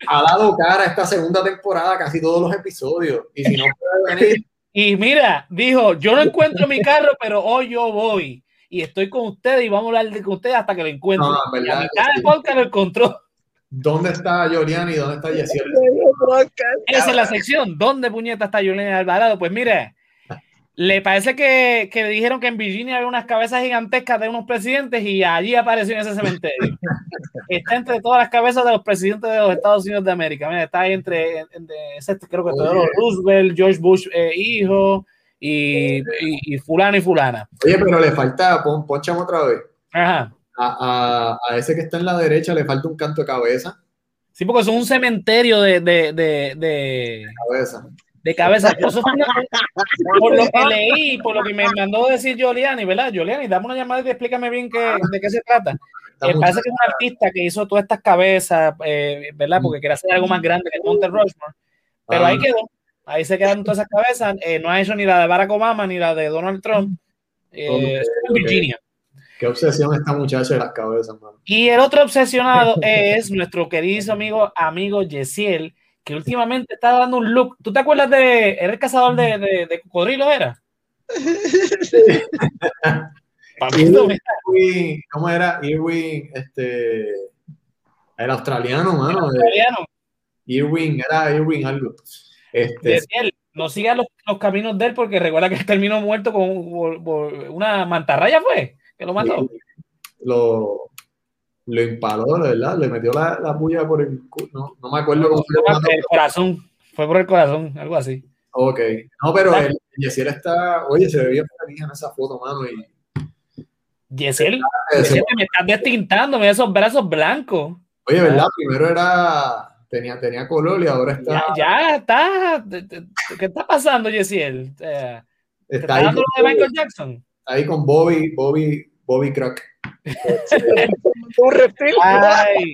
ha dado cara a esta segunda temporada casi todos los episodios. Y si no puede venir, Y mira, dijo, yo no encuentro mi carro, pero hoy yo voy. Y estoy con ustedes y vamos a hablar con ustedes hasta que lo encuentre. No, y a verdad, mitad del sí. podcast lo encontró. ¿dónde está Yoriani? ¿Dónde está Yesiel? Esa es la sección. ¿Dónde puñeta está Yolena Alvarado? Pues mire, le parece que, que le dijeron que en Virginia había unas cabezas gigantescas de unos presidentes y allí apareció en ese cementerio. está entre todas las cabezas de los presidentes de los Estados Unidos de América. Mira, está ahí entre, entre ese, creo que. Theodore Roosevelt, George Bush, eh, hijo, y, y, y fulano y fulana. Oye, pero le falta, pon, ponchame otra vez. Ajá. A, a, a ese que está en la derecha le falta un canto de cabeza. Sí, porque son un cementerio de, de, de, de, Cabeza. De cabeza. Por lo que leí, por lo que me mandó decir Giuliani, ¿verdad? Giuliani, dame una llamada y explícame bien qué, de qué se trata. Eh, parece que es un artista que hizo todas estas cabezas, eh, ¿verdad? Porque quería hacer algo más grande que el Monte Rushmore. Pero Ah. ahí quedó. Ahí se quedaron todas esas cabezas. Eh, no ha hecho ni la de Barack Obama ni la de Donald Trump. Eh. Virginia. Qué obsesión esta muchacha de las cabezas, mano. Y el otro obsesionado es nuestro querido amigo, amigo Yesiel, que últimamente está dando un look. ¿Tú te acuerdas de. Era el cazador de, de, de cocodrilos, era? Irwin, ¿cómo era? Irwing, este. El australiano, mano. australiano, Irwin, era Irwin algo. Este, Yesiel, no sigas los, los caminos de él porque recuerda que él terminó muerto con por- por una mantarraya, fue, que lo mató. lo, lo impaló, verdad, le metió la, la puya por el culo. No, no me acuerdo cómo se llama. El corazón, fue por el corazón, algo así. Ok. No, pero el Yesiel está. Oye, se ve bien feliz en esa foto, mano. Y, Yesiel, Yesiel, me estás destintando, mira esos brazos blancos. oye, ¿verdad? Primero era. Tenía, tenía color y ahora está. Ya, ya está. ¿Qué está pasando, Yesiel? Eh, ¿Te está está ahí dando con, lo de Michael Jackson? ahí con Bobby, Bobby, Bobby Crack. Un. Ay,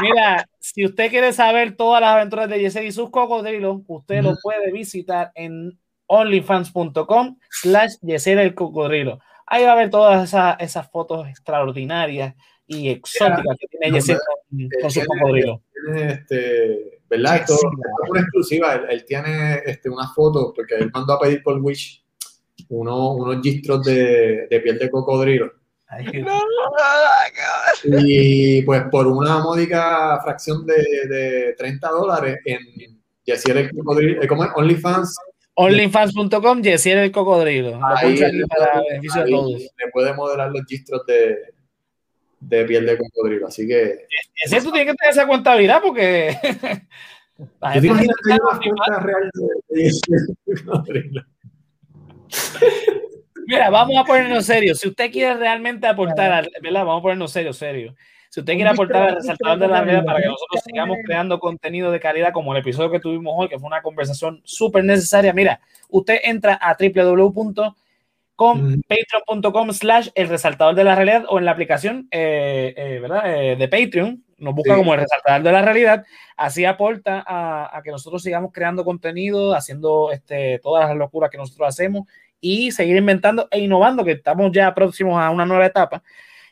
mira, si usted quiere saber todas las aventuras de Yesiel y sus cocodrilos, usted lo puede visitar en onlyfans.com slash el cocodrilo. Ahí va a ver todas esas, esas fotos extraordinarias y exóticas que tiene no, Yesiel con, con sus cocodrilos. Este. ¿Verdad? Esto, Sí, es una exclusiva. Él, él tiene este, unas fotos, porque él mandó a pedir por Wish uno- unos gistros de, de piel de cocodrilo. Ay, Y pues por una módica fracción de, de 30 dólares en Yesiel el cocodrilo, eh, ¿cómo es? OnlyFans Onlyfans.com, Yesiel el cocodrilo. Lo Ahí le para puede- beneficio de todos. Le puede modelar los gistros de, de piel de cocodrilo. Así que. Yesiel, tú tienes que tener esa viral porque. la ¿Tú te gente real de cocodrilo? Mira, vamos a ponernos serios. Si usted quiere realmente aportar, ¿verdad? Vamos a ponernos serios, serios. Si usted quiere aportar al resaltador de la realidad para que nosotros sigamos creando contenido de calidad como el episodio que tuvimos hoy, que fue una conversación súper necesaria, mira, usted entra a www.patreon.com slash el resaltador de la realidad o en la aplicación eh, eh, ¿verdad? Eh, de Patreon, nos busca Sí. como el resaltador de la realidad, así aporta a, a que nosotros sigamos creando contenido, haciendo este, todas las locuras que nosotros hacemos y seguir inventando e innovando, que estamos ya próximos a una nueva etapa.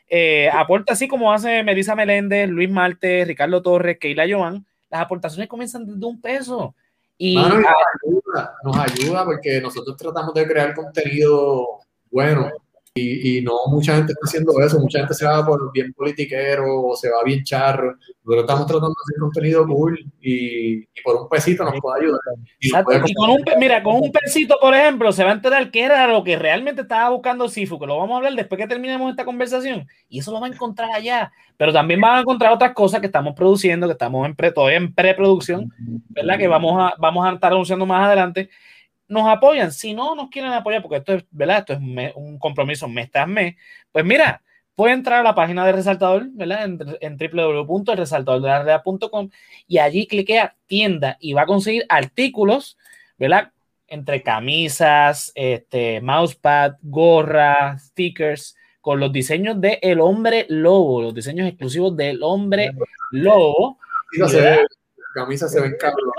Eh, aporta así como hace Melissa Meléndez, Luis Marte, Ricardo Torres, Keila Joan. Las aportaciones comienzan desde un peso. Y Mano, nos ayuda, nos ayuda porque nosotros tratamos de crear contenido bueno y, y no mucha gente está haciendo eso, mucha gente se va por bien politiquero o se va bien charro. Nosotros estamos tratando de hacer contenido cool y, y por un pesito nos puede ayudar. Y nos puede con un, mira, con un pesito, por ejemplo, se va a enterar qué era lo que realmente estaba buscando Sifu, que lo vamos a hablar después que terminemos esta conversación. Y eso lo va a encontrar allá. Pero también van a encontrar otras cosas que estamos produciendo, que estamos en pre, todavía en preproducción, ¿verdad? Que vamos a, vamos a estar anunciando más adelante. Nos apoyan. Si no nos quieren apoyar, porque esto es, ¿verdad? Esto es me- un compromiso mes tras mes, pues mira, puede entrar a la página de Resaltador, ¿verdad? En, en www.resaltadordelarealidad.com y allí cliquea tienda y va a conseguir artículos, ¿verdad? Entre camisas, este, mousepad, gorra, stickers, con los diseños de El Hombre Lobo, los diseños exclusivos del Hombre Lobo. Camisa se ve- la camisa se ven cabrón.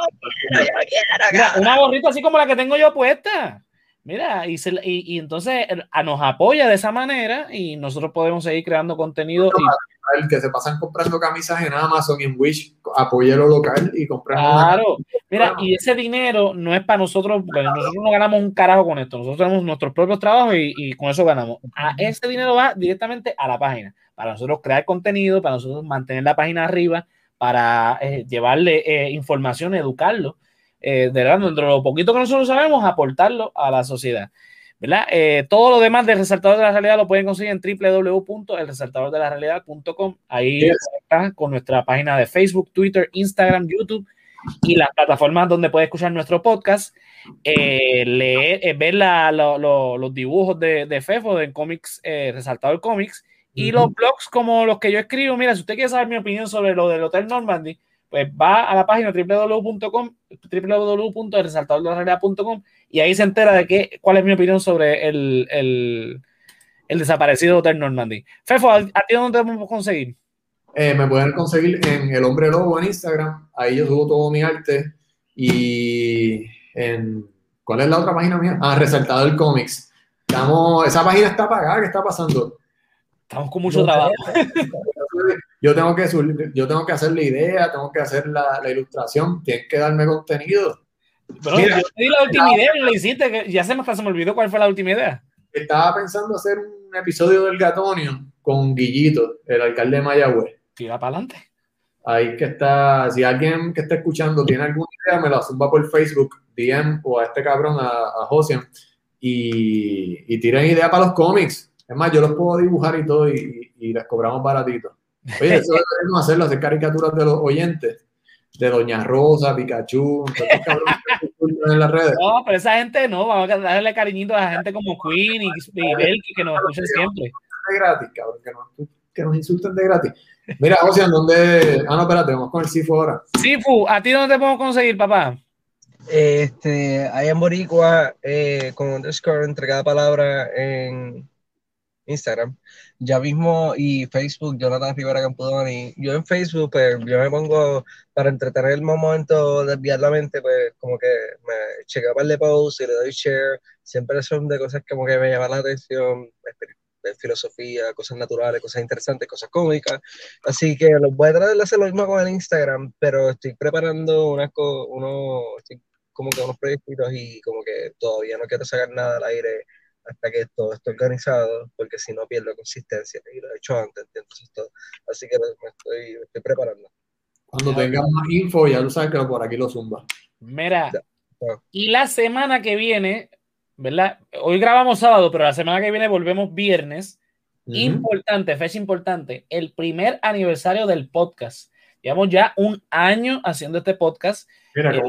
Mira, una gorrita así como la que tengo yo puesta. Mira, y, se- y, y entonces a- nos apoya de esa manera y nosotros podemos seguir creando contenido. Y, El que se pasan comprando camisas en Amazon y en Wish, apoye lo local y compren una claro, mira, y ese dinero no es para nosotros, porque nosotros no ganamos un carajo con esto, nosotros tenemos nuestros propios trabajos y, y con eso ganamos. A ese dinero va directamente a la página, para nosotros crear contenido, para nosotros mantener la página arriba, para eh, llevarle eh, información, educarlo, eh, de verdad, dentro de lo poquito que nosotros sabemos, aportarlo a la sociedad. ¿verdad? Eh, todo lo demás del resaltador de la realidad lo pueden conseguir en www.elresaltadordelarealidad.com. Ahí Yes. está con nuestra página de Facebook, Twitter, Instagram, YouTube y las plataformas donde puede escuchar nuestro podcast, eh, leer, eh, ver la- lo- lo- los dibujos de, de Fefo en cómics, eh, Resaltador Comics y los blogs como los que yo escribo. Mira, si usted quiere saber mi opinión sobre lo del Hotel Normandy, pues va a la página www.com, www.resaltadordelarealidad.com y ahí se entera de qué, cuál es mi opinión sobre el, el, el desaparecido Hotel Normandy. Fefo, ¿a, a ti dónde te podemos conseguir? Eh, me pueden conseguir en El Hombre Lobo en Instagram. Ahí yo subo todo mi arte. Y en. ¿Cuál es la otra página mía? Ah, Resaltador Comics. Estamos, esa página está apagada. ¿Qué está pasando? Estamos con mucho trabajo. Yo tengo que, subir- yo tengo que hacer la idea, tengo que hacer la, la ilustración, tienes que darme contenido. Pero Mira. yo te di la última idea y no la hiciste, que ya se me, se me olvidó cuál fue la última idea. Estaba pensando hacer un episodio del Gatonio con Guillito, el alcalde de Mayagüez. Tira para adelante. Ahí que está, si alguien que está escuchando tiene alguna idea, me la zumba por Facebook, DM o a este cabrón, a, a Josian, y, y tiren idea para los cómics. Es más, yo los puedo dibujar y todo y, y les cobramos baratito. Oye, eso deberíamos hacerlo, hacer caricaturas de los oyentes, de Doña Rosa, Pikachu, escuchan en las redes. No, pero esa gente no, vamos a darle cariñito a la gente como Queen y, y Belki que nos escuchen siempre. de gratis, cabrón, que nos, que nos insulten de gratis. Mira, Josian, ¿dónde? Ah, no, espérate, vamos con el Sifu ahora. Sifu, ¿a ti dónde te podemos conseguir, papá? Este, hay en Boricua eh, con underscore entre cada palabra en Instagram. Ya mismo y Facebook, Jonathan Rivera Campudoni. Yo en Facebook, pues yo me pongo para entretener el momento, desviar la mente, pues como que me chequeo para el de post y le doy share. Siempre son de cosas como que me llaman la atención, de filosofía, cosas naturales, cosas interesantes, cosas cómicas. Así que los voy a tratar de hacer lo mismo con el Instagram, pero estoy preparando unas co- uno, estoy como que unos proyectos y como que todavía no quiero sacar nada al aire hasta que todo esté organizado, porque si no pierdo consistencia, y lo he hecho antes, entonces todo. Así que me estoy, me estoy preparando. Cuando tengas más info, ya tú sabes que por aquí lo zumba. Mira, Y la semana que viene, ¿verdad? Hoy grabamos sábado, pero la semana que viene volvemos viernes. Importante, fecha importante, el primer aniversario del podcast. Llevamos ya un año haciendo este podcast. Mira, eh,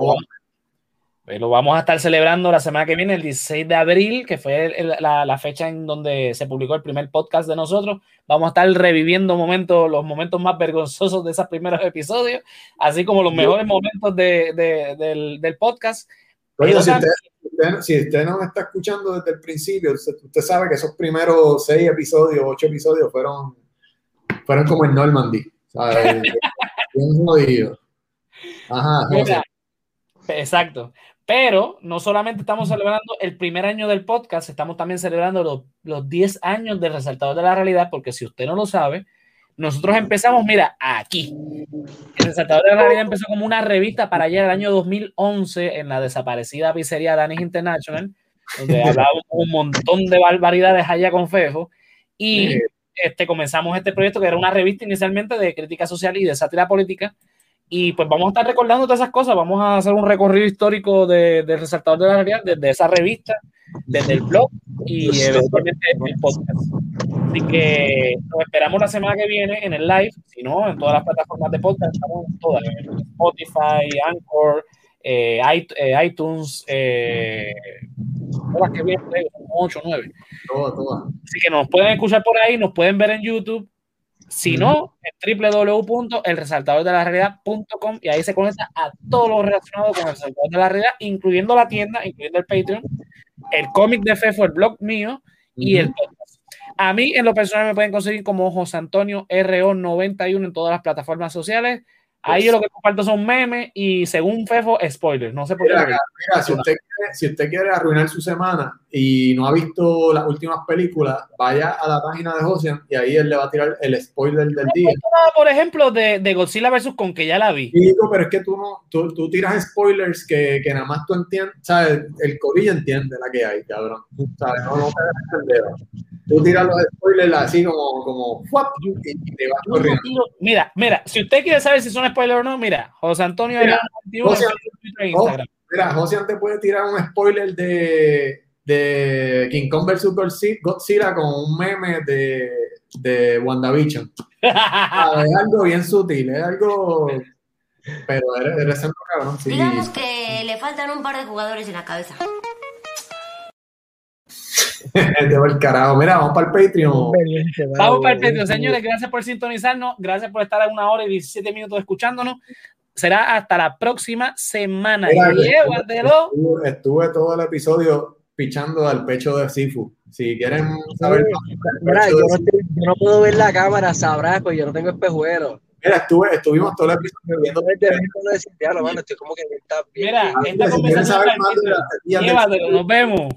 lo vamos a estar celebrando la semana que viene, el 16 de abril, que fue la, fecha en donde se publicó el primer podcast de nosotros. Vamos a estar reviviendo momentos, los momentos más vergonzosos de esos primeros episodios, así como los mejores momentos del, podcast. si, usted, no me está escuchando desde el principio, usted, sabe que esos primeros seis episodios, ocho episodios fueron, fueron como en Normandy. Bien Ajá, Exacto. Pero no solamente estamos celebrando el primer año del podcast, estamos también celebrando los, los 10 años del Resaltador de la Realidad, porque si usted no lo sabe, nosotros empezamos, mira, aquí. El Resaltador de la Realidad empezó como una revista para allá el año 2011 en la desaparecida pizzería Danis International, donde hablábamos un montón de barbaridades allá con Fejo. Y este, comenzamos este proyecto que era una revista inicialmente de crítica social y de sátira política y pues vamos a estar recordando todas esas cosas. Vamos a hacer un recorrido histórico de, del resaltador de la realidad, desde esa revista, desde el blog y eventualmente el podcast. Así que nos esperamos la semana que viene en el live, si no, en todas las plataformas de podcast, estamos en todas, Spotify, Anchor, eh, eh, iTunes, eh, todas las que vienen, 8 o 9. Así que nos pueden escuchar por ahí, nos pueden ver en YouTube si no, en www.elresaltadordelarrealidad.com y ahí se conecta a todo lo relacionado con el resaltador de la realidad, incluyendo la tienda, incluyendo el Patreon, el cómic de Fefo, el blog mío y el podcast. A mí, en lo personal, me pueden conseguir como José Antonio RO91 en todas las plataformas sociales. Ahí yo lo que comparto son memes y según Fefo, spoilers. No sé por qué. Mira, si, usted quiere, si usted quiere arruinar su semana y no ha visto las últimas películas, vaya a la página de Josian y ahí él le va a tirar el spoiler del día. Por ejemplo, de, de Godzilla vs. Kong, que ya la vi. Digo, pero es que tú no, tú, tú tiras spoilers que, que, nada más tú entiendes, ¿sabes? El corillo entiende la que hay, cabrón. ¿Sabes? No, no te tú tiras los spoilers así como, como y te vas corriendo. Mira, mira, si usted quiere saber si son spoilers o no, mira, José Antonio mira, José, en Instagram. mira, José te puede tirar un spoiler de, de King Kong vs. Godzilla con un meme de, de WandaVision. Ah, es algo bien sutil, es algo... Pero eres, eres el cabrón. Sí. Digamos que le faltan un par de jugadores en la cabeza. el carajo. Mira, vamos para el Patreon. Vamos para el Patreon, señores. Gracias por sintonizarnos. Gracias por estar a una hora y 17 minutos escuchándonos. Será hasta la próxima semana. Estuve, estuve, todo el estuve pichando al pecho de Sifu. Si quieren saber Mira, yo, no puedo ver la cámara, sabrás, pues yo no tengo espejuelos. Mira, estuve, estuvimos todo el episodio viendo. Mira, esta conversación. Llévatelo, nos vemos.